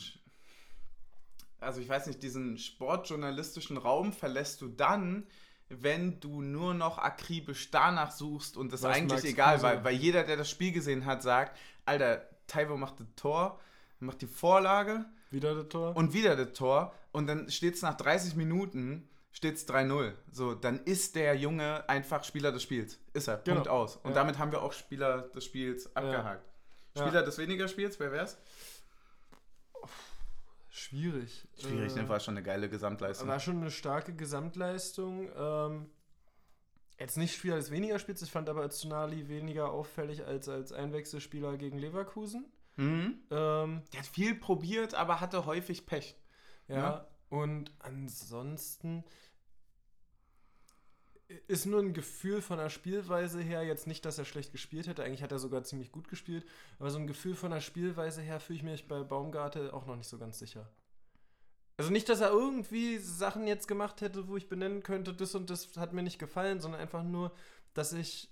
also ich weiß nicht, diesen sportjournalistischen Raum verlässt du dann, wenn du nur noch akribisch danach suchst und das Was eigentlich egal, weil, weil jeder, der das Spiel gesehen hat, sagt, Alter, Taiwo macht das Tor, macht die Vorlage wieder das Tor. und wieder das Tor und dann steht es nach 30 Minuten, steht es 3-0. So, dann ist der Junge einfach Spieler des Spiels. Ist er. Genau. Punkt aus. Und Ja. damit haben wir auch Spieler des Spiels abgehakt. Ja. Spieler des weniger Spiels, wer wär's? Schwierig. Schwierig, Äh, ne? War schon eine geile Gesamtleistung. War schon eine starke Gesamtleistung. Ähm, jetzt nicht Spieler des weniger Spiels, ich fand aber Öztunali weniger auffällig als als Einwechselspieler gegen Leverkusen. Mhm. Ähm, Der hat viel probiert, aber hatte häufig Pech. ja. Ja. Und ansonsten ist nur ein Gefühl von der Spielweise her, jetzt nicht, dass er schlecht gespielt hätte, eigentlich hat er sogar ziemlich gut gespielt, aber so ein Gefühl von der Spielweise her fühle ich mich bei Baumgarte auch noch nicht so ganz sicher. Also nicht, dass er irgendwie Sachen jetzt gemacht hätte, wo ich benennen könnte, das und das hat mir nicht gefallen, sondern einfach nur, dass ich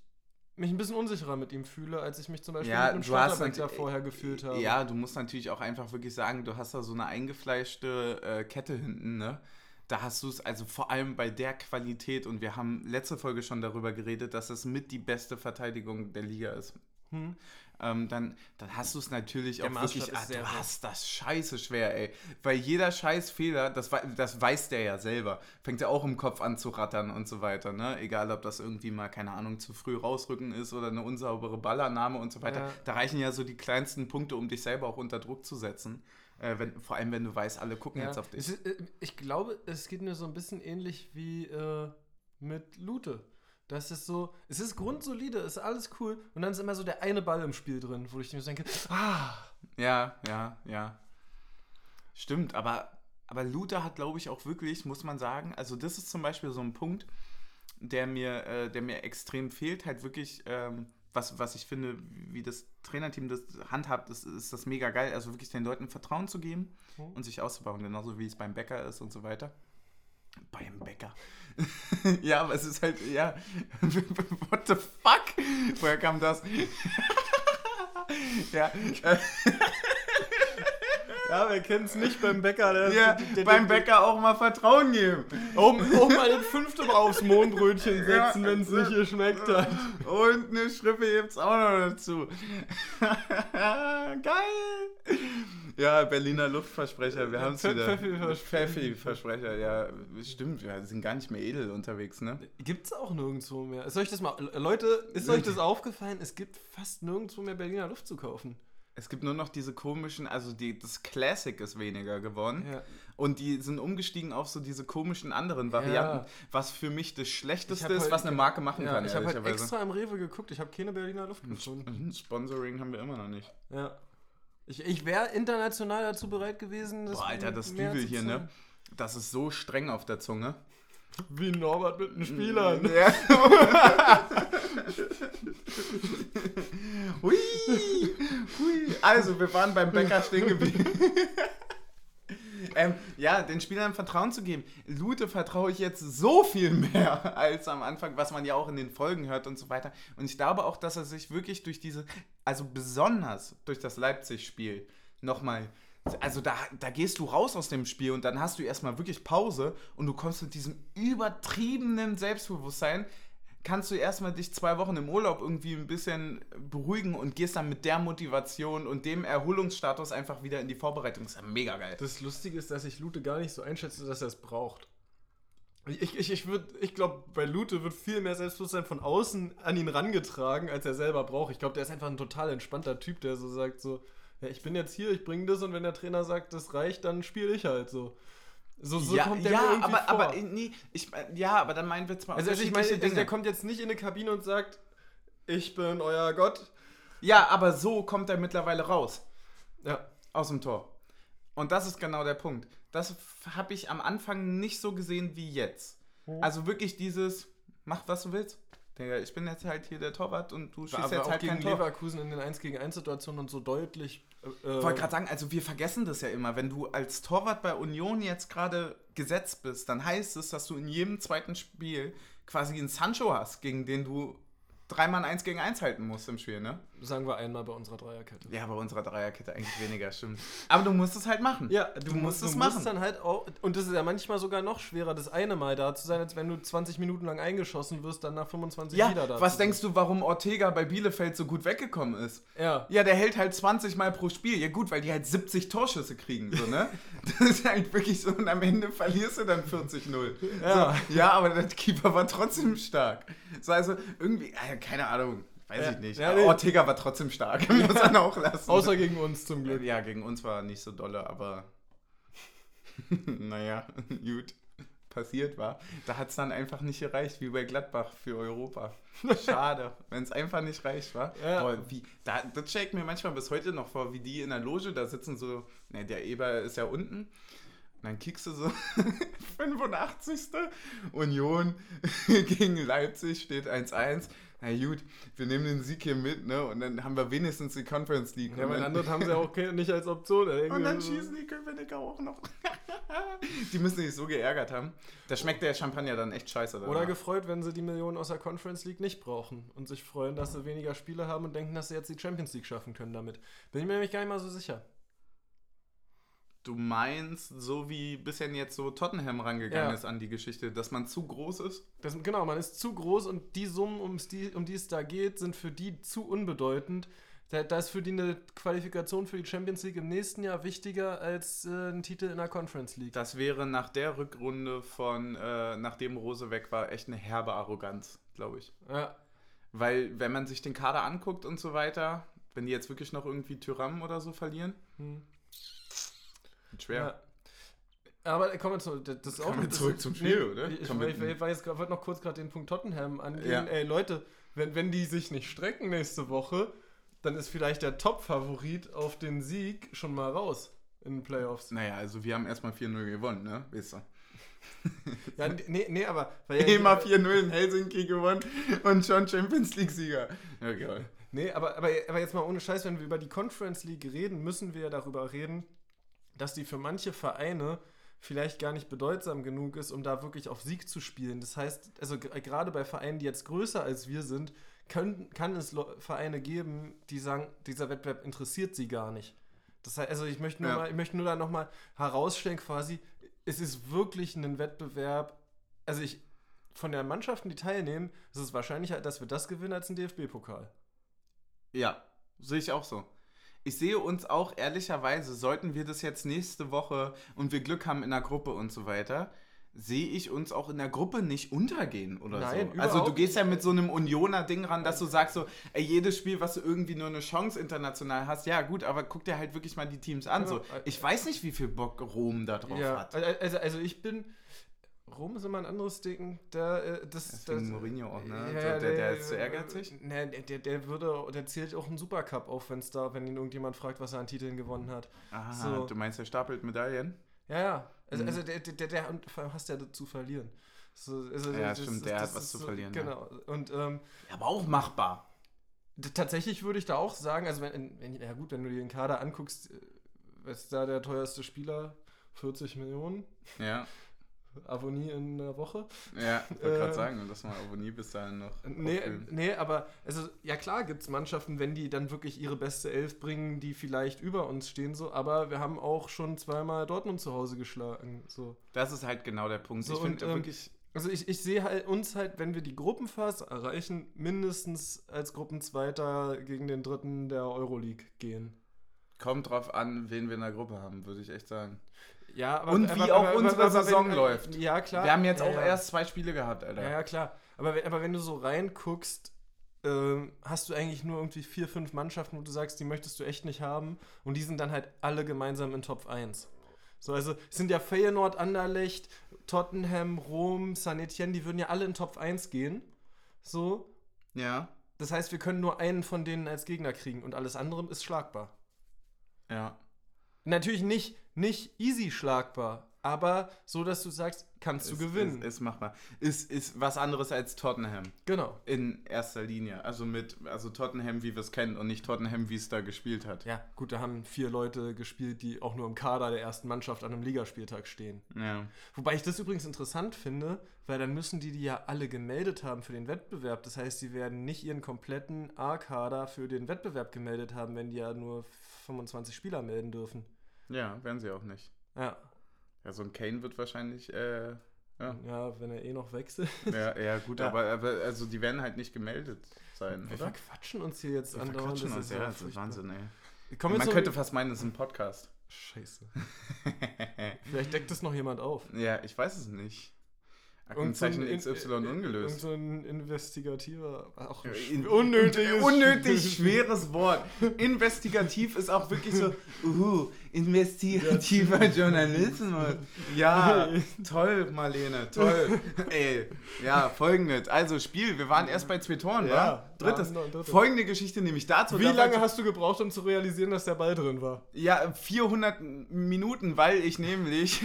mich ein bisschen unsicherer mit ihm fühle, als ich mich zum Beispiel Ja, mit einem Schlotterbeck vorher gefühlt habe. Ja, du musst natürlich auch einfach wirklich sagen, du hast da so eine eingefleischte äh, Kette hinten, ne? Da hast du es, also vor allem bei der Qualität, und wir haben letzte Folge schon darüber geredet, dass es mit die beste Verteidigung der Liga ist. Hm. Ähm, dann, dann hast du es natürlich Der auch Maßstab wirklich, ah, du hoch. hast das scheiße schwer, ey. Weil jeder scheiß Fehler, das, das weiß der ja selber, fängt ja auch im Kopf an zu rattern und so weiter, ne? Egal, ob das irgendwie mal, keine Ahnung, zu früh rausrücken ist oder eine unsaubere Ballannahme und so weiter. Ja. Da reichen ja so die kleinsten Punkte, um dich selber auch unter Druck zu setzen. Äh, wenn, vor allem, wenn du weißt, alle gucken Ja, jetzt auf dich. ist, äh, ich glaube, es geht mir so ein bisschen ähnlich wie äh, mit Lute. Das ist so, es ist grundsolide, ist alles cool und dann ist immer so der eine Ball im Spiel drin, wo ich mir denke, ah, Ja, ja, ja. Stimmt, aber, aber Luther hat, glaube ich, auch wirklich, muss man sagen, also das ist zum Beispiel so ein Punkt, der mir, äh, der mir extrem fehlt, halt wirklich, ähm, was, was ich finde, wie das Trainerteam das handhabt, ist, ist das mega geil. Also wirklich den Leuten Vertrauen zu geben Mhm. und sich auszubauen, genauso wie es beim Bäcker ist und so weiter. Beim Bäcker. (laughs) ja, aber es ist halt, ja. (laughs) What the fuck? Woher kam das? (laughs) ja, Ja, wer kennt es nicht beim Bäcker? Der, ja der- der- beim Bäcker auch mal Vertrauen geben. Auch, auch mal das fünfte Mal aufs Mohnbrötchen Ja. setzen, wenn es nicht geschmeckt hat. Und eine Schrippe gibt's auch noch dazu. (laughs) Geil! Ja, Berliner Luftversprecher, wir haben es wieder. Pfeffi-Versprecher. Pfeffi-Versprecher, ja, stimmt, wir sind gar nicht mehr edel unterwegs, ne? Gibt's auch nirgendwo mehr. Ist euch das mal, Leute, ist euch das aufgefallen? Es gibt fast nirgendwo mehr Berliner Luft zu kaufen. Es gibt nur noch diese komischen, also die, das Classic ist weniger geworden. Ja. Und die sind umgestiegen auf so diese komischen anderen Varianten, Ja. was für mich das Schlechteste ist, halt- was eine Marke machen Ja, kann. ich habe halt extra im Rewe geguckt, ich habe keine Berliner Luft gefunden. Sponsoring haben wir immer noch nicht. Ja. Ich, ich wäre international dazu bereit gewesen, das Boah, Alter, das Dübel hier, ne? Das ist so streng auf der Zunge. Wie Norbert mit den Spielern. Ja. (laughs) (laughs) Hui, hui. Also, wir waren beim Bäcker stehen geblieben. (laughs) ähm, ja, den Spielern Vertrauen zu geben. Lute vertraue ich jetzt so viel mehr (laughs) als am Anfang, was man ja auch in den Folgen hört und so weiter. Und ich glaube auch, dass er sich wirklich durch diese, also besonders durch das Leipzig-Spiel, nochmal also da, da gehst du raus aus dem Spiel und dann hast du erstmal wirklich Pause und du kommst mit diesem übertriebenen Selbstbewusstsein, kannst du erstmal dich zwei Wochen im Urlaub irgendwie ein bisschen beruhigen und gehst dann mit der Motivation und dem Erholungsstatus einfach wieder in die Vorbereitung. Das ist ja mega geil. Das Lustige ist, dass ich Lute gar nicht so einschätze, dass er es braucht. Ich, ich, ich, ich glaube, bei Lute wird viel mehr Selbstbewusstsein von außen an ihn rangetragen, als er selber braucht. Ich glaube, der ist einfach ein total entspannter Typ, der so sagt so, ja, ich bin jetzt hier, ich bringe das und wenn der Trainer sagt, das reicht, dann spiele ich halt so. So, so ja, kommt der mir ja irgendwie aber, vor. aber nee, ich, äh, ja, aber dann meinen wir zwar also, also ich meine, also der kommt jetzt nicht in eine Kabine und sagt, ich bin euer Gott. Ja, aber so kommt er mittlerweile raus. Ja, Aus dem Tor. Und das ist genau der Punkt. Das habe ich am Anfang nicht so gesehen wie jetzt. Also wirklich dieses, mach was du willst. Digga, ich bin jetzt halt hier der Torwart und du schießt aber jetzt halt gegen kein Tor. Leverkusen in den 1 gegen 1 Situationen und so deutlich. Äh, Ich wollte gerade sagen, also wir vergessen das ja immer. Wenn du als Torwart bei Union jetzt gerade gesetzt bist, dann heißt es, dass du in jedem zweiten Spiel quasi einen Sancho hast, gegen den du dreimal 1 gegen 1 halten musst im Spiel, ne? Sagen wir einmal bei unserer Dreierkette. Ja, bei unserer Dreierkette eigentlich weniger, stimmt. Aber du musst es halt machen. Ja, du, musst es du machen. musst dann halt auch, und das ist ja manchmal sogar noch schwerer, das eine Mal da zu sein, als wenn du 20 Minuten lang eingeschossen wirst, dann nach 25 ja, wieder da was denkst du, warum Ortega bei Bielefeld so gut weggekommen ist? Ja. Ja, der hält halt 20 Mal pro Spiel. Ja gut, weil die halt 70 Torschüsse kriegen, so, ne? (laughs) Das ist halt wirklich so und am Ende verlierst du dann 40-0. Ja. So, ja, aber der Keeper war trotzdem stark. So, also irgendwie, äh, keine Ahnung, weiß Ja, ich nicht. ja, Aber nee. Ortega war trotzdem stark, (laughs) muss man auch lassen. Außer gegen uns zum Glück. ja, gegen uns war nicht so dolle, aber (laughs) naja, (laughs) gut. Passiert war. Da hat es dann einfach nicht gereicht, wie bei Gladbach für Europa. Schade, wenn es einfach nicht reicht, war. Ja. Boah, wie, da, das stelle ich mir manchmal bis heute noch vor, wie die in der Loge da sitzen, so, ne, der Eber ist ja unten. Und dann kickst du so 85. Union gegen Leipzig steht 1-1. Na gut, wir nehmen den Sieg hier mit, ne? Und dann haben wir wenigstens die Conference League. Ja, aber dann, anderen haben sie auch nicht als Option. und dann schießen die Köpenicker auch noch. (laughs) die müssen sich so geärgert haben. Da schmeckt der Champagner dann echt scheiße. Oder danach. gefreut, wenn sie die Millionen aus der Conference League nicht brauchen und sich freuen, dass sie weniger Spiele haben und denken, dass sie jetzt die Champions League schaffen können damit. Bin ich mir nämlich gar nicht mal so sicher. Du meinst, so wie bisher jetzt so Tottenham rangegangen Ja. ist an die Geschichte, dass man zu groß ist? Das, genau, man ist zu groß und die Summen, um's die, um die es da geht, sind für die zu unbedeutend. Da, da ist für die eine Qualifikation für die Champions League im nächsten Jahr wichtiger als äh, ein Titel in der Conference League. Das wäre nach der Rückrunde von, äh, nachdem Rose weg war, echt eine herbe Arroganz, glaube ich. Ja, Weil, wenn man sich den Kader anguckt und so weiter, wenn die jetzt wirklich noch irgendwie Tyram oder so verlieren, hm. Schwer. ja. Aber kommen wir zu, das ist auch Kommen wir zurück zum Spiel, nee, oder? Ich, ich, ich, ich wollte noch kurz gerade den Punkt Tottenham angehen. Ja. Ey, Leute, wenn, wenn die sich nicht strecken nächste Woche, dann ist vielleicht der Top-Favorit auf den Sieg schon mal raus in den Playoffs. Naja, also wir haben erstmal 4-0 gewonnen, ne? Weißt du. Ja, nee, nee, aber. (laughs) Weil ja, EMA 4-0 in Helsinki gewonnen und schon Champions League-Sieger. Ja, geil. Nee, aber, aber, aber jetzt mal ohne Scheiß, wenn wir über die Conference League reden, müssen wir ja darüber reden, dass die für manche Vereine vielleicht gar nicht bedeutsam genug ist, um da wirklich auf Sieg zu spielen. Das heißt, also gerade bei Vereinen, die jetzt größer als wir sind, können, kann es Vereine geben, die sagen, dieser Wettbewerb interessiert sie gar nicht. Das heißt, also ich möchte nur, Ja. mal, ich möchte nur da nochmal herausstellen, quasi, es ist wirklich ein Wettbewerb, also ich, von den Mannschaften, die teilnehmen, ist es wahrscheinlicher, dass wir das gewinnen als ein DFB-Pokal. Ja, sehe ich auch so. Ich sehe uns auch ehrlicherweise, sollten wir das jetzt nächste Woche und wir Glück haben in der Gruppe und so weiter, sehe ich uns auch in der Gruppe nicht untergehen oder Nein, so. Also du gehst ja mit so einem Unioner-Ding ran, dass du sagst so, ey, jedes Spiel, was du irgendwie nur eine Chance international hast, ja gut, aber guck dir halt wirklich mal die Teams an. So. äh, Ich weiß nicht, wie viel Bock Rom da drauf Ja, hat. also, also ich bin. Rom ist immer ein anderes Ding. Der, äh, das, Deswegen Mourinho auch, ne? So, der- der ist zu ehrgeizig? Ne, der, der, der würde, der zählt auch einen Supercup auf, wenn es da, wenn ihn irgendjemand fragt, was er an Titeln gewonnen hat. Ah, So. du meinst, der stapelt Medaillen? Ja, ja. Also, Mhm. also der, der, der, der und vor allem hast ja zu verlieren. So, also Ja, das- stimmt, das- der hat das was zu so- verlieren, ja. Genau. Und ähm, Aber auch machbar. tatsächlich würde ich da auch sagen, also wenn, wenn ja gut, wenn du dir den Kader anguckst, äh, ist da der teuerste Spieler? 40 Millionen. Ja, Avonie in einer Woche. ja, ich wollte gerade Ähm, sagen, dass man Abonnie bis dahin noch. Nee, nee, aber also ja klar gibt es Mannschaften, wenn die dann wirklich ihre beste Elf bringen, die vielleicht über uns stehen, so, aber wir haben auch schon zweimal Dortmund zu Hause geschlagen. So. Das ist halt genau der Punkt. So, ich finde ähm, wirklich. Also ich, ich sehe halt uns halt, wenn wir die Gruppenphase erreichen, mindestens als Gruppenzweiter gegen den dritten der Euroleague gehen. Kommt drauf an, wen wir in der Gruppe haben, würde ich echt sagen. Ja, aber, Und wie auch unsere Saison läuft. Ja, klar. Wir haben jetzt ja, auch ja. erst zwei Spiele gehabt, Alter. Ja, ja, klar. Aber, wenn- aber wenn du so reinguckst, ähm, hast du eigentlich nur irgendwie vier, fünf Mannschaften, wo du sagst, die möchtest du echt nicht haben. Und die sind dann halt alle gemeinsam in Top 1. So, also es sind ja Feyenoord, Anderlecht, Tottenham, Rom, San Etienne, die würden ja alle in Top 1 gehen. So. Ja. Das heißt, wir können nur einen von denen als Gegner kriegen und alles andere ist schlagbar. Ja. Natürlich nicht, nicht easy schlagbar, aber so, dass du sagst, kannst du Ist- gewinnen. Ist, ist machbar. Ist, ist was anderes als Tottenham. genau. In erster Linie. Also mit, also Tottenham, wie wir es kennen und nicht Tottenham, wie es da gespielt hat. Ja, gut, da haben vier Leute gespielt, die auch nur im Kader der ersten Mannschaft an einem Ligaspieltag stehen. Ja. Wobei ich das übrigens interessant finde, weil dann müssen die die ja alle gemeldet haben für den Wettbewerb. Das heißt, sie werden nicht ihren kompletten A-Kader für den Wettbewerb gemeldet haben, wenn die ja nur 25 Spieler melden dürfen. Ja, werden sie auch nicht. Ja, Ja, so ein Kane wird wahrscheinlich, äh, ja. ja wenn er eh noch wechselt. Ja, ja gut, (laughs) Ja. Aber, aber also die werden halt nicht gemeldet sein, Wir oder? verquatschen uns hier jetzt Wir andauernd. verquatschen das uns, ja, das ist. Wahnsinn, ey. Wir Man könnte fast meinen, das ist ein Podcast. Scheiße. (laughs) Vielleicht deckt es noch jemand auf. ja, ich weiß es nicht. Irgend so Aktenzeichen in- XY Irgend ungelöst. so ein investigativer, auch ein In- unnötiges, (laughs) Unnötig schweres Wort. Investigativ ist auch wirklich so, uh, investigativer Journalismus. Ja, toll, Marlene, toll. Ey, ja, folgendes. Also Spiel, wir waren erst bei zwei Toren, Ja, wa? Drittes. ja, drittes. Folgende Geschichte nämlich dazu. Wie lange hast du gebraucht, um zu realisieren, dass der Ball drin war? Ja, 400 Minuten, weil ich nämlich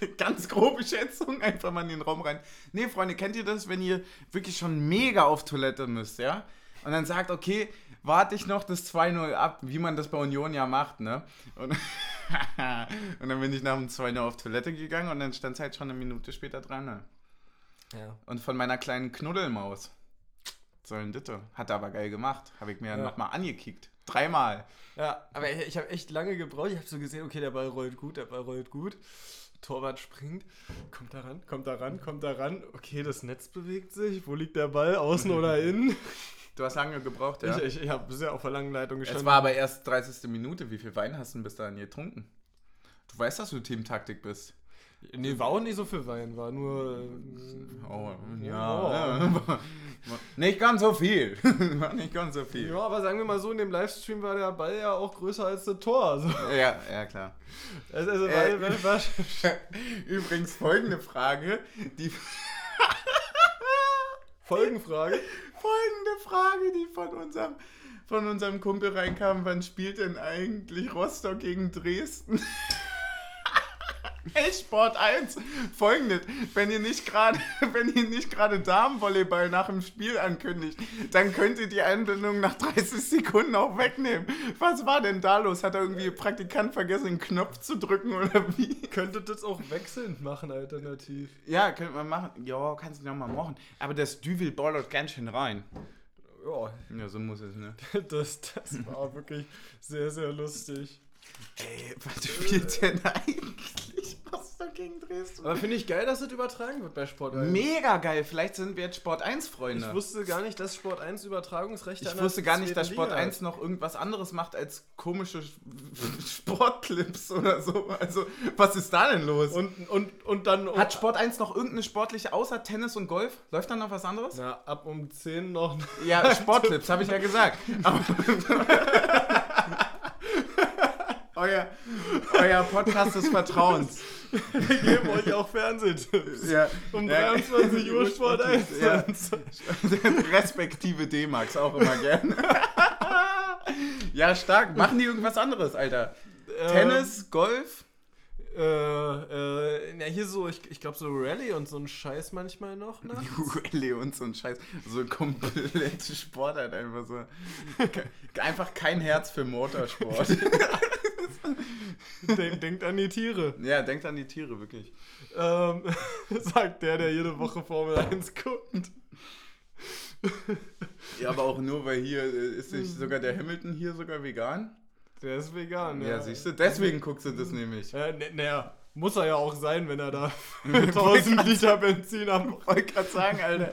(laughs) ganz grobe Schätzung einfach mal in den Raum rein. Nee, Freunde, kennt ihr das, wenn ihr wirklich schon mega auf Toilette müsst, ja? Und dann sagt, okay, warte ich noch das 2-0 ab, wie man das bei Union ja macht, ne? Und, (laughs) und dann bin ich nach dem 2-0 auf Toilette gegangen und dann stand es halt schon eine Minute später dran. Ne? Ja. Und von meiner kleinen Knuddelmaus. Sollen Ditte. Hat er aber geil gemacht. Habe ich mir Ja. nochmal angekickt. Dreimal. Ja, aber ich, ich habe echt lange gebraucht. Ich habe so gesehen, okay, der Ball rollt gut, der Ball rollt gut. Torwart springt, kommt da ran, kommt da ran, kommt da ran. Okay, das Netz bewegt sich. Wo liegt der Ball? Außen oder innen? (laughs) Du hast lange gebraucht, ja? Ich, ich, ich habe bisher auf der langen Leitung gestanden. Es war aber erst 30. Minute. Wie viel Wein hast du denn bis dahin getrunken? Du weißt, dass du Teamtaktik bist. Nee, war auch nicht so viel Wein, war nur. äh, Oh, ja. ja. (laughs) nicht ganz so viel. (laughs) War nicht ganz so viel. Ja, aber sagen wir mal so, in dem Livestream war der Ball ja auch größer als das Tor. So. Ja, ja, klar. Also, also Äh, war, war, (laughs) Übrigens folgende Frage. Die Folgenfrage. folgende Frage, die von unserem, von unserem Kumpel reinkam. Wann spielt denn eigentlich Rostock gegen Dresden? Sport 1, folgendes, wenn ihr nicht gerade, (laughs) wenn ihr nicht gerade Damenvolleyball nach dem Spiel ankündigt, dann könnt ihr die Einblendung nach 30 Sekunden auch wegnehmen. Was war denn da los? Hat er irgendwie Praktikant vergessen, den Knopf zu drücken oder wie? Könntet das auch wechselnd machen, alternativ. Ja, könnte man machen. Ja, kannst du noch mal machen. Aber das Düvel ballert ganz schön rein. Ja, Ja, so muss es, ne? (laughs) das, das war wirklich sehr, sehr lustig. Ey, was spielt denn eigentlich? Was dagegen drehst du? Aber finde ich geil, dass das übertragen wird bei Sport 1. Mega geil. Vielleicht sind wir jetzt Sport 1 Freunde. Ich wusste gar nicht, dass Sport 1 Übertragungsrechte Ich an der wusste gar nicht, dass Sport Liga 1 noch irgendwas anderes macht als komische (laughs) Sportclips oder so. Also, was ist da denn los? Und, und, und dann. Hat Sport 1 noch irgendeine sportliche außer Tennis und Golf? Läuft da noch was anderes? Na, ab um 10 noch. Ja, (laughs) Sportclips, habe ich ja gesagt. Aber (laughs) euer, euer Podcast des Vertrauens. (laughs) Wir geben euch auch Fernsehtipps. Ja. Um Ja. 23 Uhr Sport 1. Ja. (laughs) Respektive D-Max auch immer gern. (laughs) ja, stark. Machen die irgendwas anderes, Alter? Tennis, Golf? Äh, äh, na, hier so, ich, ich glaube so Rallye und so ein Scheiß manchmal noch, ne? Rallye und so ein Scheiß. So komplette Sportart einfach so. Einfach kein Herz für Motorsport. (laughs) Denk, denkt an die Tiere. ja, denkt an die Tiere, wirklich. Ähm, (laughs) sagt der, der jede Woche Formel 1 guckt. Ja, aber auch nur, weil hier äh, ist nicht sogar der Hamilton hier sogar vegan. Der ist vegan, Ja, ja. siehst du, deswegen guckst du das nämlich. Ja, ne- naja, muss er ja auch sein, wenn er da (laughs) 1000 Liter Benzin am. Wollte gerade sagen, Alter,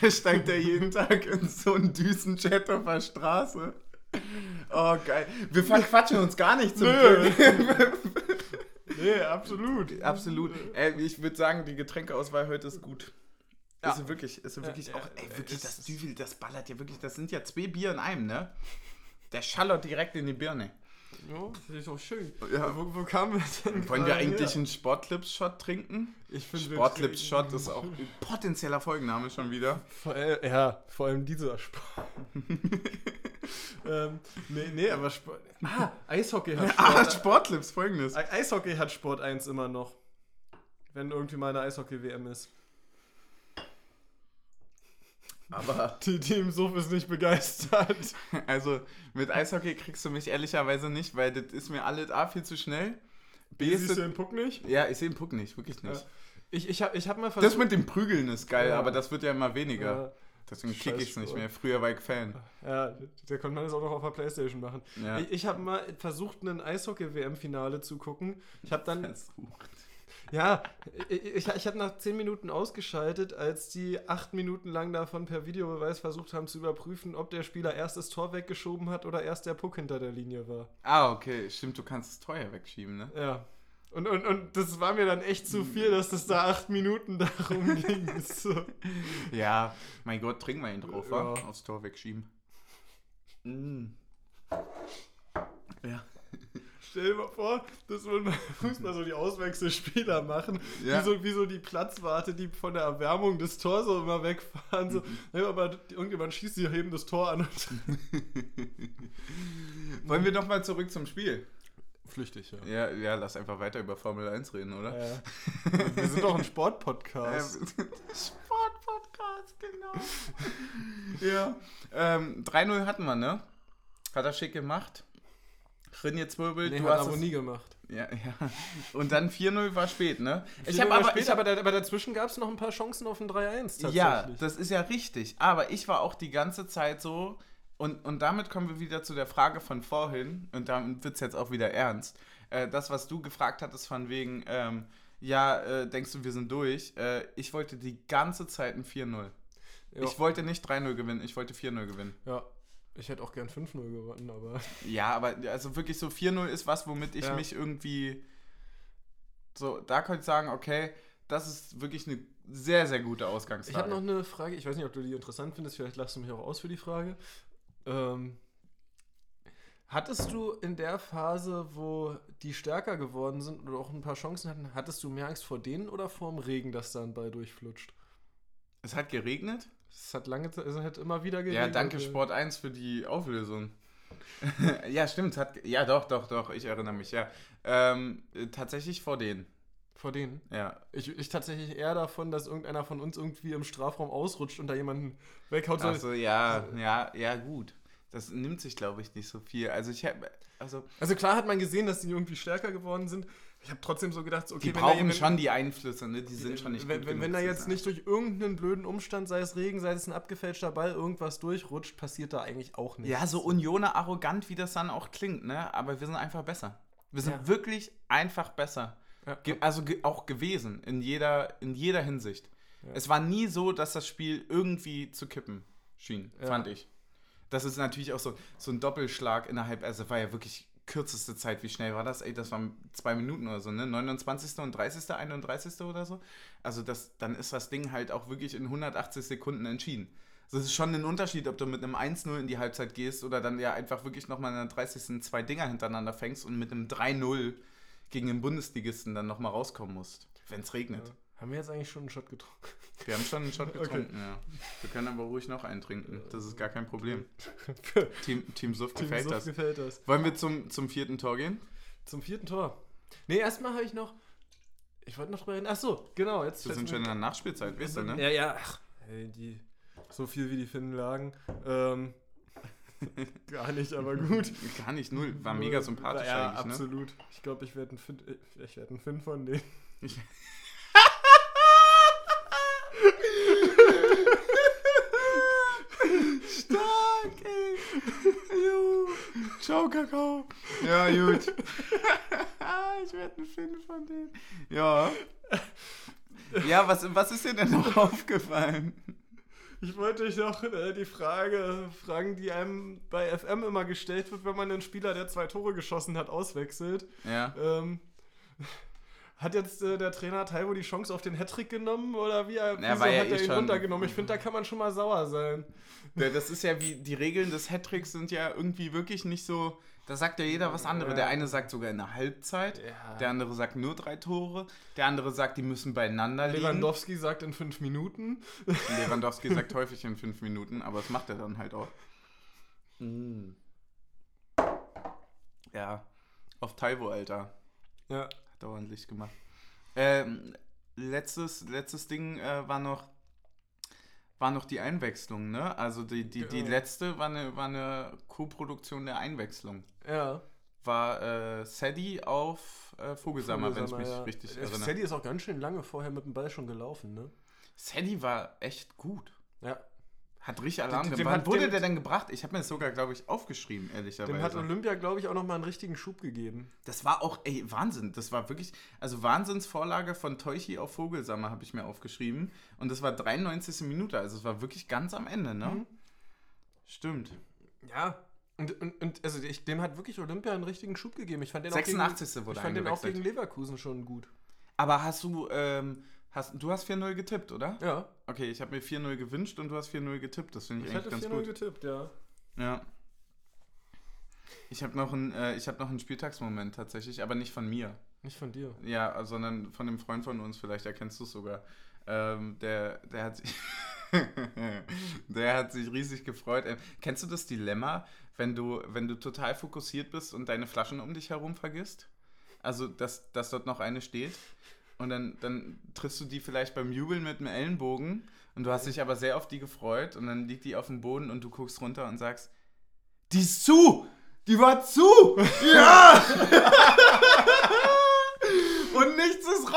der steigt ja jeden Tag in so einen Düsenjet auf der Straße. Oh, geil. Wir verquatschen uns gar nicht zum Nö. (laughs) Nee, absolut. Absolut. Ey, ich würde sagen, die Getränkeauswahl heute ist gut. Ja. Ist wirklich, ist wirklich Ja, auch, ja, ey, wirklich, das Düvel, das ballert ja wirklich, das sind ja zwei Bier in einem, ne? Der schallert direkt in die Birne. Ja, das ist auch schön. Ja. Wo, wo kamen wir denn? Wollen wir eigentlich her? einen Sportclips-Shot trinken? Ich finde, wir Sportclips-Shot ist auch ein potenzieller Folgenname schon wieder. Vor, ja, vor allem dieser Sport. (laughs) (laughs) ähm, nee, nee, aber Sport. Ah, Eishockey hat (laughs) Ah, Sport. Sportclips, folgendes. Ei- Eishockey hat Sport 1 immer noch. Wenn irgendwie mal eine Eishockey-WM ist. Aber, Die Team Suff ist nicht begeistert. (laughs) also, mit Eishockey kriegst du mich ehrlicherweise nicht, weil das ist mir alles A viel zu schnell. B ist Siehst du das, den Puck nicht? Ja, ich sehe den Puck nicht, wirklich nicht. Ja. Ich, ich habe ich hab mal Das versucht. mit dem Prügeln ist geil, Ja. aber das wird ja immer weniger. Ja, Deswegen Scheiß kick ich's nicht mehr. Früher war ich Fan. ja, da konnte man das auch noch auf der Playstation machen. Ja. Ich, ich habe mal versucht, ein Eishockey-WM-Finale zu gucken. Ich habe dann Versucht. Ja, ich, ich, ich habe nach 10 Minuten ausgeschaltet, als die 8 Minuten lang davon per Videobeweis versucht haben zu überprüfen, ob der Spieler erst das Tor weggeschoben hat oder erst der Puck hinter der Linie war. Ah, okay. Stimmt, du kannst es teuer wegschieben, ne? Ja. Und, und, und das war mir dann echt zu viel, dass das da 8 Minuten darum (laughs) ging. So. Ja, mein Gott, trink mal ihn drauf, wa? Ja. Aufs Tor wegschieben. Mm. Ja. Stell dir mal vor, das würden beim Fußball so die Auswechselspieler machen, Ja. wie, so, wie so die Platzwarte, die von der Erwärmung des Tors so immer wegfahren. So, ja, aber irgendjemand schießt, die heben das Tor an und (laughs) Wollen wir noch mal zurück zum Spiel? Flüchtig, ja. Ja, ja, lass einfach weiter über Formel 1 reden, oder? Ja. (laughs) Wir sind doch ein Sportpodcast. Sportpodcast, genau. ja. Ähm, 3-0 hatten wir, ne? Hat er schick gemacht. Rinje Zwirbel, Nee, du hast aber es, nie gemacht. ja, ja. Und dann 4-0 war spät, ne? Ich hab habe aber, ich hab- aber, da- aber dazwischen gab es noch ein paar Chancen auf ein 3-1 tatsächlich. Ja, das ist ja richtig. Aber ich war auch die ganze Zeit so, und, und damit kommen wir wieder zu der Frage von vorhin, und damit wird es jetzt auch wieder ernst. Äh, das, was du gefragt hattest, von wegen, ähm, ja, äh, denkst du, wir sind durch? Äh, ich wollte die ganze Zeit ein 4-0. ja. Ich wollte nicht 3-0 gewinnen, ich wollte 4-0 gewinnen. ja. Ich hätte auch gern 5-0 gewonnen, aber. (laughs) Ja, aber also wirklich so 4-0 ist was, womit ich Ja. mich irgendwie. So, da könnte ich sagen, okay, das ist wirklich eine sehr, sehr gute Ich Ausgangslage. habe noch eine Frage, ich weiß nicht, ob du die interessant findest, vielleicht lachst du mich auch aus für die Frage. Ähm, hattest du in der Phase, wo die stärker geworden sind oder auch ein paar Chancen hatten, hattest du mehr Angst vor denen oder vor dem Regen, dass da ein Ball durchflutscht? es hat geregnet. Es hat lange Zeit, es hat immer wieder Ja, geregnet. danke äh, Sport 1 für die Auflösung. (laughs) ja, stimmt. Hat, ja, doch, doch, doch. Ich erinnere mich, ja. Ähm, äh, tatsächlich vor denen. Vor denen? Ja. Ich, ich tatsächlich eher davon, dass irgendeiner von uns irgendwie im Strafraum ausrutscht und da jemanden weghaut. So, Achso, ja, ja, ja, gut. Das nimmt sich, glaube ich, nicht so viel. Also ich habe, also Also klar hat man gesehen, dass die irgendwie stärker geworden sind. Ich habe trotzdem so gedacht, okay, die brauchen wenn, schon die Einflüsse, ne? Die sind schon nicht wenn, gut wenn, wenn da jetzt nicht durch irgendeinen blöden Umstand, sei es Regen, sei es ein abgefälschter Ball, irgendwas durchrutscht, passiert da eigentlich auch nichts. Ja, so Unioner arrogant, wie das dann auch klingt, ne? Aber wir sind einfach besser. Wir sind Ja. wirklich einfach besser. Ja. Also auch gewesen, in jeder, in jeder Hinsicht. Ja. Es war nie so, dass das Spiel irgendwie zu kippen schien, Ja. fand ich. Das ist natürlich auch so, so ein Doppelschlag innerhalb, also war ja wirklich kürzeste Zeit. Wie schnell war das? Ey, das waren zwei Minuten oder so, ne? 29. und 30., 31. oder so. Also das, dann ist das Ding halt auch wirklich in 180 Sekunden entschieden. Also es ist schon ein Unterschied, ob du mit einem 1-0 in die Halbzeit gehst oder dann ja einfach wirklich nochmal in der 30. zwei Dinger hintereinander fängst und mit einem 3-0 gegen den Bundesligisten dann nochmal rauskommen musst, wenn es regnet. Ja. Haben wir jetzt eigentlich schon einen Shot getrunken? Wir haben schon einen Shot (laughs) Okay. getrunken, ja. Wir können aber ruhig noch einen trinken. Das ist gar kein Problem. (laughs) Team, Team Suff Team gefällt Suff das. gefällt das. Wollen wir zum, zum vierten Tor gehen? Zum vierten Tor. Nee, erstmal habe ich noch. Ich wollte noch drüber reden. Ach so, genau. Jetzt Wir sind schon in der Nachspielzeit, weißt du, ne? Ja, ja. Ach, ey, die. So viel wie die Finnen lagen. Ähm, (laughs) gar nicht, aber gut. (laughs) Gar nicht, null. War mega sympathisch ja, eigentlich, ne? absolut. Ich glaube, ich werde ein Fin, äh, ich werde ein Fin von denen. (laughs) Stark, ey. Jo. Ciao, Kakao. Ja, gut. ich werde ein Fan von denen. Ja. Ja, was, was ist dir denn noch aufgefallen? Ich wollte euch noch äh, die Frage fragen, die einem bei FM immer gestellt wird, wenn man einen Spieler, der zwei Tore geschossen hat, auswechselt. Ja. Ähm, (laughs) hat jetzt äh, der Trainer Taiwo die Chance auf den Hattrick genommen oder wie er, Ja, war ja hat er eh ihn schon- runtergenommen? Ich finde, da kann man schon mal sauer sein. Ja, Das ist ja wie, die Regeln des Hattricks sind ja irgendwie wirklich nicht so, da sagt ja jeder was anderes. Der eine sagt sogar in der Halbzeit, Ja. der andere sagt nur drei Tore, der andere sagt, die müssen beieinander liegen. Lewandowski sagt in fünf Minuten. Lewandowski sagt (laughs) häufig in fünf Minuten, aber das macht er dann halt auch. Mm. Ja, auf Taiwo, Alter. Ja. Hat er ordentlich gemacht. Ähm, letztes, letztes Ding äh, war noch war noch die Einwechslung, ne? Also die, die, die Genau. letzte war eine, war eine Co-Produktion der Einwechslung. Ja. War äh, Sadie auf äh, Vogelsammer, wenn ich mich ja. richtig Äh, erinnere. Sadie ist auch ganz schön lange vorher mit dem Ball schon gelaufen, ne? Sadie war echt gut. Ja. Hat richtig Alarm Dem- gemacht. Wann hat- wurde der denn gebracht? Ich habe mir das sogar, glaube ich, aufgeschrieben, ehrlicherweise. Dem hat Olympia, glaube ich, auch nochmal einen richtigen Schub gegeben. Das war auch, ey, Wahnsinn. Das war wirklich, also Wahnsinnsvorlage von Teuchi auf Vogelsammer habe ich mir aufgeschrieben. Und das war 93. Minute, also es war wirklich ganz am Ende, ne? Mhm. Stimmt. Ja. Und, und, und also ich, dem hat wirklich Olympia einen richtigen Schub gegeben. Ich fand den 86. auch gegen, wurde ich fand den auch gegen Leverkusen schon gut. Aber hast du, ähm, hast, du hast 4-0 getippt, oder? Ja. Okay, ich habe mir 4-0 gewünscht und du hast 4-0 getippt. Das finde ich, Ich eigentlich ganz 4-0 gut. getippt, ja. Ja. Ich habe noch, einen, äh, ich hab noch einen Spieltagsmoment tatsächlich, aber nicht von mir. Nicht von dir. Ja, sondern von einem Freund von uns, vielleicht erkennst du es sogar. Ähm, der, der hat sich. (laughs) der hat sich riesig gefreut. Ähm, kennst du das Dilemma, wenn du, wenn du total fokussiert bist und deine Flaschen um dich herum vergisst? Also, dass, dass dort noch eine steht. Und dann, dann triffst du die vielleicht beim Jubeln mit dem Ellenbogen und du hast dich aber sehr auf die gefreut und dann liegt die auf dem Boden und du guckst runter und sagst, die ist zu! Die war zu! (laughs) Ja! Und nichts ist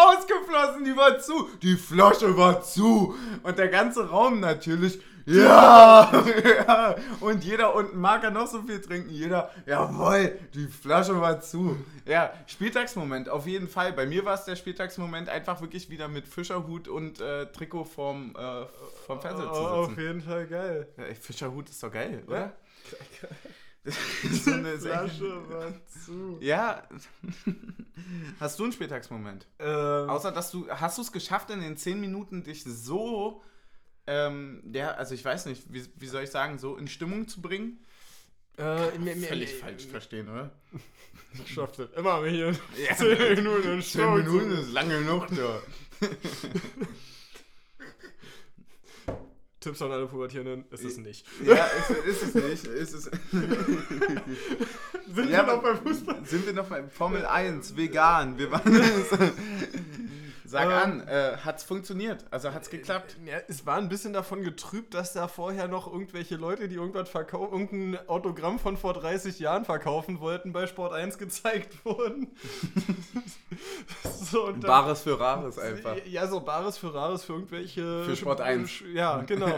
rausgeflossen, die Flasche war zu. Und der ganze Raum natürlich, ja, (laughs) ja. Und jeder unten mag er noch so viel trinken. Jeder, jawohl, die Flasche war zu. Ja, Spieltagsmoment, auf jeden Fall. Bei mir war es der Spieltagsmoment, einfach wirklich wieder mit Fischerhut und äh, Trikot vorm, äh, vom Fernseher Oh, zu auf sitzen. jeden Fall geil. Ja, ey, Fischerhut ist doch geil, Ja. So eine Flasche war zu. ja. (laughs) Hast du einen Spieltagsmoment? Ähm, Außer dass du, hast du es geschafft, in den 10 Minuten dich so, ähm, ja, also ich weiß nicht, wie, wie soll ich sagen, so in Stimmung zu bringen? äh, mir, mir, Völlig mir, falsch verstehen, oder? Ich schaff das immer hier. (laughs) Ja, 10 Minuten in 10 Show Minuten zu- ist lange noch da. (laughs) Tipps an alle Pubertierenden ist es nicht. Ja, ist, ist es nicht. Ist es, (laughs) Sind ja, wir noch beim Fußball? Sind wir noch bei Formel 1, vegan. Wir waren (laughs) (laughs) Sag Ähm, an, äh, hat's funktioniert? Also hat's geklappt? Ja, es war ein bisschen davon getrübt, dass da vorher noch irgendwelche Leute, die irgendwas verkaufen, irgendein Autogramm von vor 30 Jahren verkaufen wollten, bei Sport 1 gezeigt (laughs) wurden. so, und dann- Bares für Rares einfach. Ja, so Bares für Rares für irgendwelche. Für Sport 1. Ja, genau.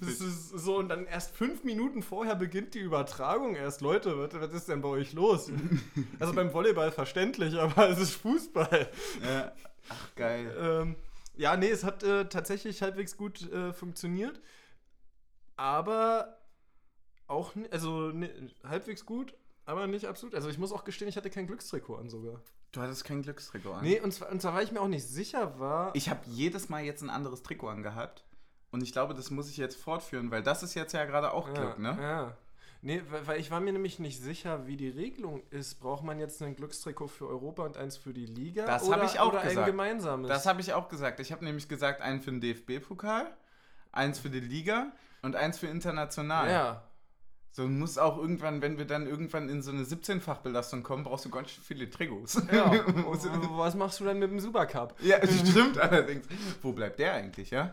(laughs) so, und dann erst fünf Minuten vorher beginnt die Übertragung erst. Leute, was, was ist denn bei euch los? also beim Volleyball verständlich, (laughs) aber es ist Fußball. Ja. Ach, geil. Ähm, ja, nee, es hat äh, tatsächlich halbwegs gut äh, funktioniert. Aber auch, also ne, halbwegs gut, aber nicht absolut. Also ich muss auch gestehen, ich hatte kein Glückstrikot an sogar. Du hattest kein Glückstrikot an. Nee, und zwar, und zwar weil ich mir auch nicht sicher war. Ich habe jedes Mal jetzt ein anderes Trikot angehabt. Und ich glaube, das muss ich jetzt fortführen, weil das ist jetzt ja gerade auch Glück, ne? Ja. Nee, weil, ich war mir nämlich nicht sicher, wie die Regelung ist. Braucht man jetzt ein Glückstrikot für Europa und eins für die Liga? Das oder, hab ich auch oder gesagt. ein gemeinsames? Das habe ich auch gesagt. Ich habe nämlich gesagt, einen für den DFB-Pokal, eins für die Liga und eins für international. ja. So muss auch irgendwann, wenn wir dann irgendwann in so eine 17-fach-Belastung kommen, brauchst du ganz schön viele Trikots. ja. (laughs) Was machst du dann mit dem Supercup? ja, das (laughs) stimmt allerdings. Wo bleibt der eigentlich, ja?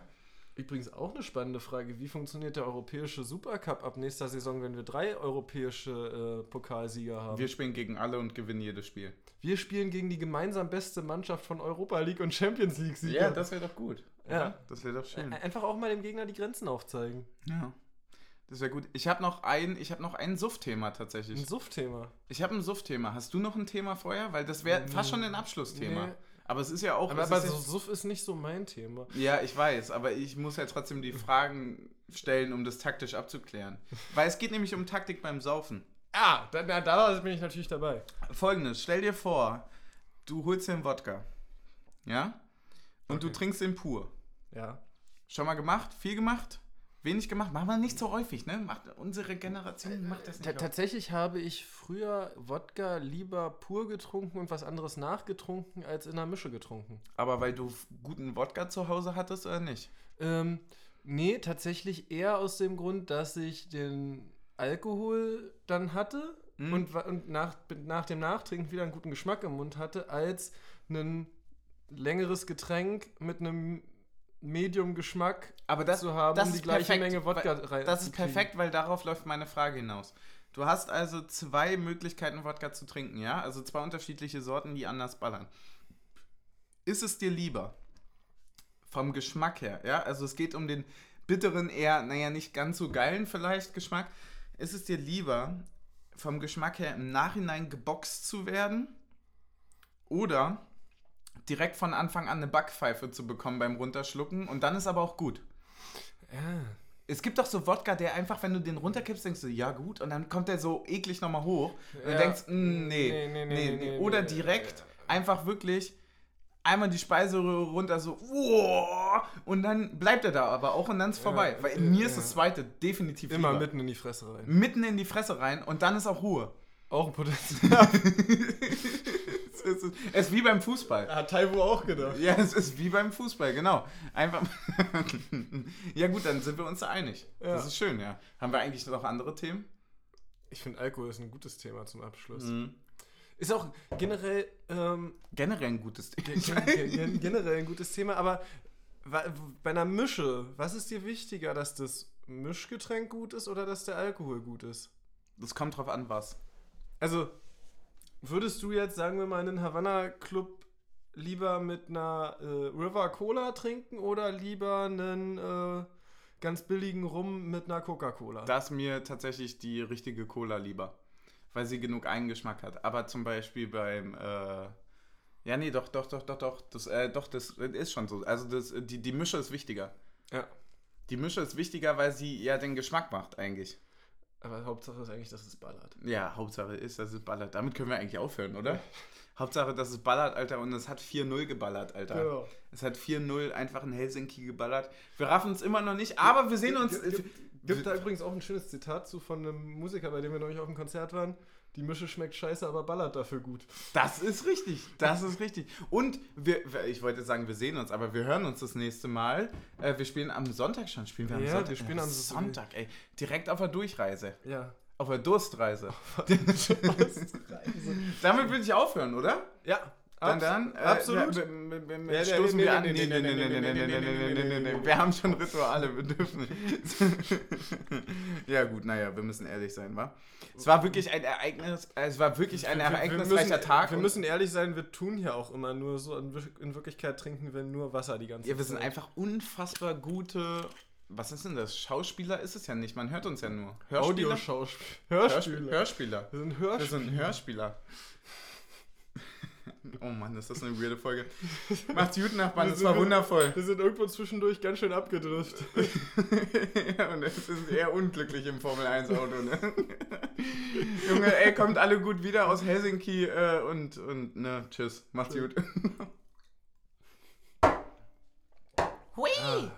Übrigens auch eine spannende Frage. Wie funktioniert der europäische Supercup ab nächster Saison, wenn wir drei europäische äh, Pokalsieger haben? Wir spielen gegen alle und gewinnen jedes Spiel. Wir spielen gegen die gemeinsam beste Mannschaft von Europa League und Champions League Sieger. Ja, das wäre doch gut. Ja. Das wäre doch schön. Einfach auch mal dem Gegner die Grenzen aufzeigen. Ja. Das wäre gut. Ich habe noch ein, ich habe noch ein Suff-Thema Ein tatsächlich. Suff-Thema. Ich habe ein Suff-Thema. Hast du noch ein Thema vorher? Weil das wäre fast schon ein Abschlussthema. Nee. Aber es ist ja auch. Aber, aber ist so, Suff ist nicht so mein Thema. Ja, ich weiß, aber ich muss ja trotzdem die Fragen stellen, um das taktisch abzuklären. Weil es geht nämlich um Taktik beim Saufen. Ah, da, da, da bin ich natürlich dabei. Folgendes, stell dir vor, du holst dir einen Wodka. Ja? Und du Okay. trinkst den pur. Ja. Schon mal gemacht? Viel gemacht? Wenig gemacht? Machen wir nicht so häufig, ne? Macht, unsere Generation macht das Ta nicht. tatsächlich habe ich früher Wodka lieber pur getrunken und was anderes nachgetrunken als in einer Mische getrunken. Aber weil du guten Wodka zu Hause hattest oder nicht? Ähm, nee, tatsächlich eher aus dem Grund, dass ich den Alkohol dann hatte Mhm. und, und nach, nach dem Nachtrinken wieder einen guten Geschmack im Mund hatte, als ein längeres Getränk mit einem Medium-Geschmack Aber das, zu haben, das um die gleiche perfekt, Menge Wodka rein Das ist perfekt, weil darauf läuft meine Frage hinaus. Du hast also zwei Möglichkeiten, Wodka zu trinken, ja? Also zwei unterschiedliche Sorten, die anders ballern. Ist es dir lieber? Vom Geschmack her, ja? Also es geht um den bitteren, eher, naja, nicht ganz so geilen vielleicht Geschmack. Ist es dir lieber, vom Geschmack her im Nachhinein geboxt zu werden? Oder direkt von Anfang an eine Backpfeife zu bekommen beim Runterschlucken und dann ist aber auch gut. Ja. Es gibt doch so Wodka, der einfach, wenn du den runterkippst, denkst du, ja gut, und dann kommt der so eklig nochmal hoch. Und du Ja. denkst, mm, nee, Nee, nee, nee, nee, nee, Oder direkt ja. einfach wirklich einmal die Speiseröhre runter, so, wow, und dann bleibt er da aber auch und dann ist vorbei. Ja, Weil äh, mir ist ja. das zweite definitiv Immer lieber. mitten in die Fresse rein. Mitten in die Fresse rein und dann ist auch Ruhe. Auch ein Potenzial. (laughs) es, ist, es ist wie beim Fußball. Hat Taiwo auch gedacht. Ja, es ist wie beim Fußball, genau. Einfach. (laughs) ja, gut, dann sind wir uns da einig. Ja. Das ist schön, ja. Haben wir eigentlich noch andere Themen? Ich finde, Alkohol ist ein gutes Thema zum Abschluss. Mhm. Ist auch generell, ähm, Generell ein gutes Thema. ge- ge- generell ein gutes Thema, aber bei einer Mische, was ist dir wichtiger, dass das Mischgetränk gut ist oder dass der Alkohol gut ist? Das kommt drauf an, was. Also, würdest du jetzt, sagen wir mal, einen Havanna Club lieber mit einer äh, River Cola trinken oder lieber einen äh, ganz billigen Rum mit einer Coca-Cola? Da ist mir tatsächlich die richtige Cola lieber. Weil sie genug Eigengeschmack hat. Aber zum Beispiel beim. Äh, ja, nee, doch, doch, doch, doch, doch. Das, äh, doch, das ist schon so. Also das, die, die Mische ist wichtiger. Ja. Die Mische ist wichtiger, weil sie ja den Geschmack macht, eigentlich. Aber Hauptsache ist eigentlich, dass es ballert. Ja, Hauptsache ist, dass es ballert. Damit können wir eigentlich aufhören, oder? (laughs) Hauptsache, dass es ballert, Alter. Und es hat 4-0 geballert, Alter. Genau. Es hat 4-0 einfach in Helsinki geballert. Wir raffen es immer noch nicht, aber wir sehen uns. Gibt, gibt, gibt da übrigens auch ein schönes Zitat zu von einem Musiker, bei dem wir neulich auf dem Konzert waren. Die Mische schmeckt scheiße, aber ballert dafür gut. Das ist richtig. Das ist richtig. Und wir, ich wollte sagen, wir sehen uns, aber wir hören uns das nächste Mal. Äh, wir spielen am Sonntag schon. Spielen wir am Ja, Sonntag? wir spielen am Sonntag, ey. Direkt auf der Durchreise. Ja. Auf der Durstreise. (laughs) Damit würde ich aufhören, oder? Ja, dann, dann. Absolut. Stoßen wir an. Nee, nee, Wir haben schon Rituale, wir dürfen Ja gut, naja, wir müssen ehrlich sein, wa? Es war wirklich ein Ereignis, es war wirklich ein ereignisreicher Tag. Wir müssen ehrlich sein, wir tun hier auch immer nur so, in Wirklichkeit trinken wir nur Wasser die ganze Zeit. Ja, wir sind einfach unfassbar gute was ist denn das? Schauspieler ist es ja nicht, man hört uns ja nur. Audio Hörspieler. Hörspieler. Hörspieler. Wir sind Hörspieler. Wir sind Hörspieler. Oh Mann, ist das eine weirde Folge. (laughs) Macht's gut, Nachbarn, das war wundervoll. Wir sind irgendwo zwischendurch ganz schön abgedriftet. ja, (laughs) und es ist eher unglücklich im Formel 1 Auto, ne? (laughs) Junge, ey, kommt alle gut wieder aus Helsinki äh, und, und, ne, tschüss, macht's Tschüss. gut. Ah.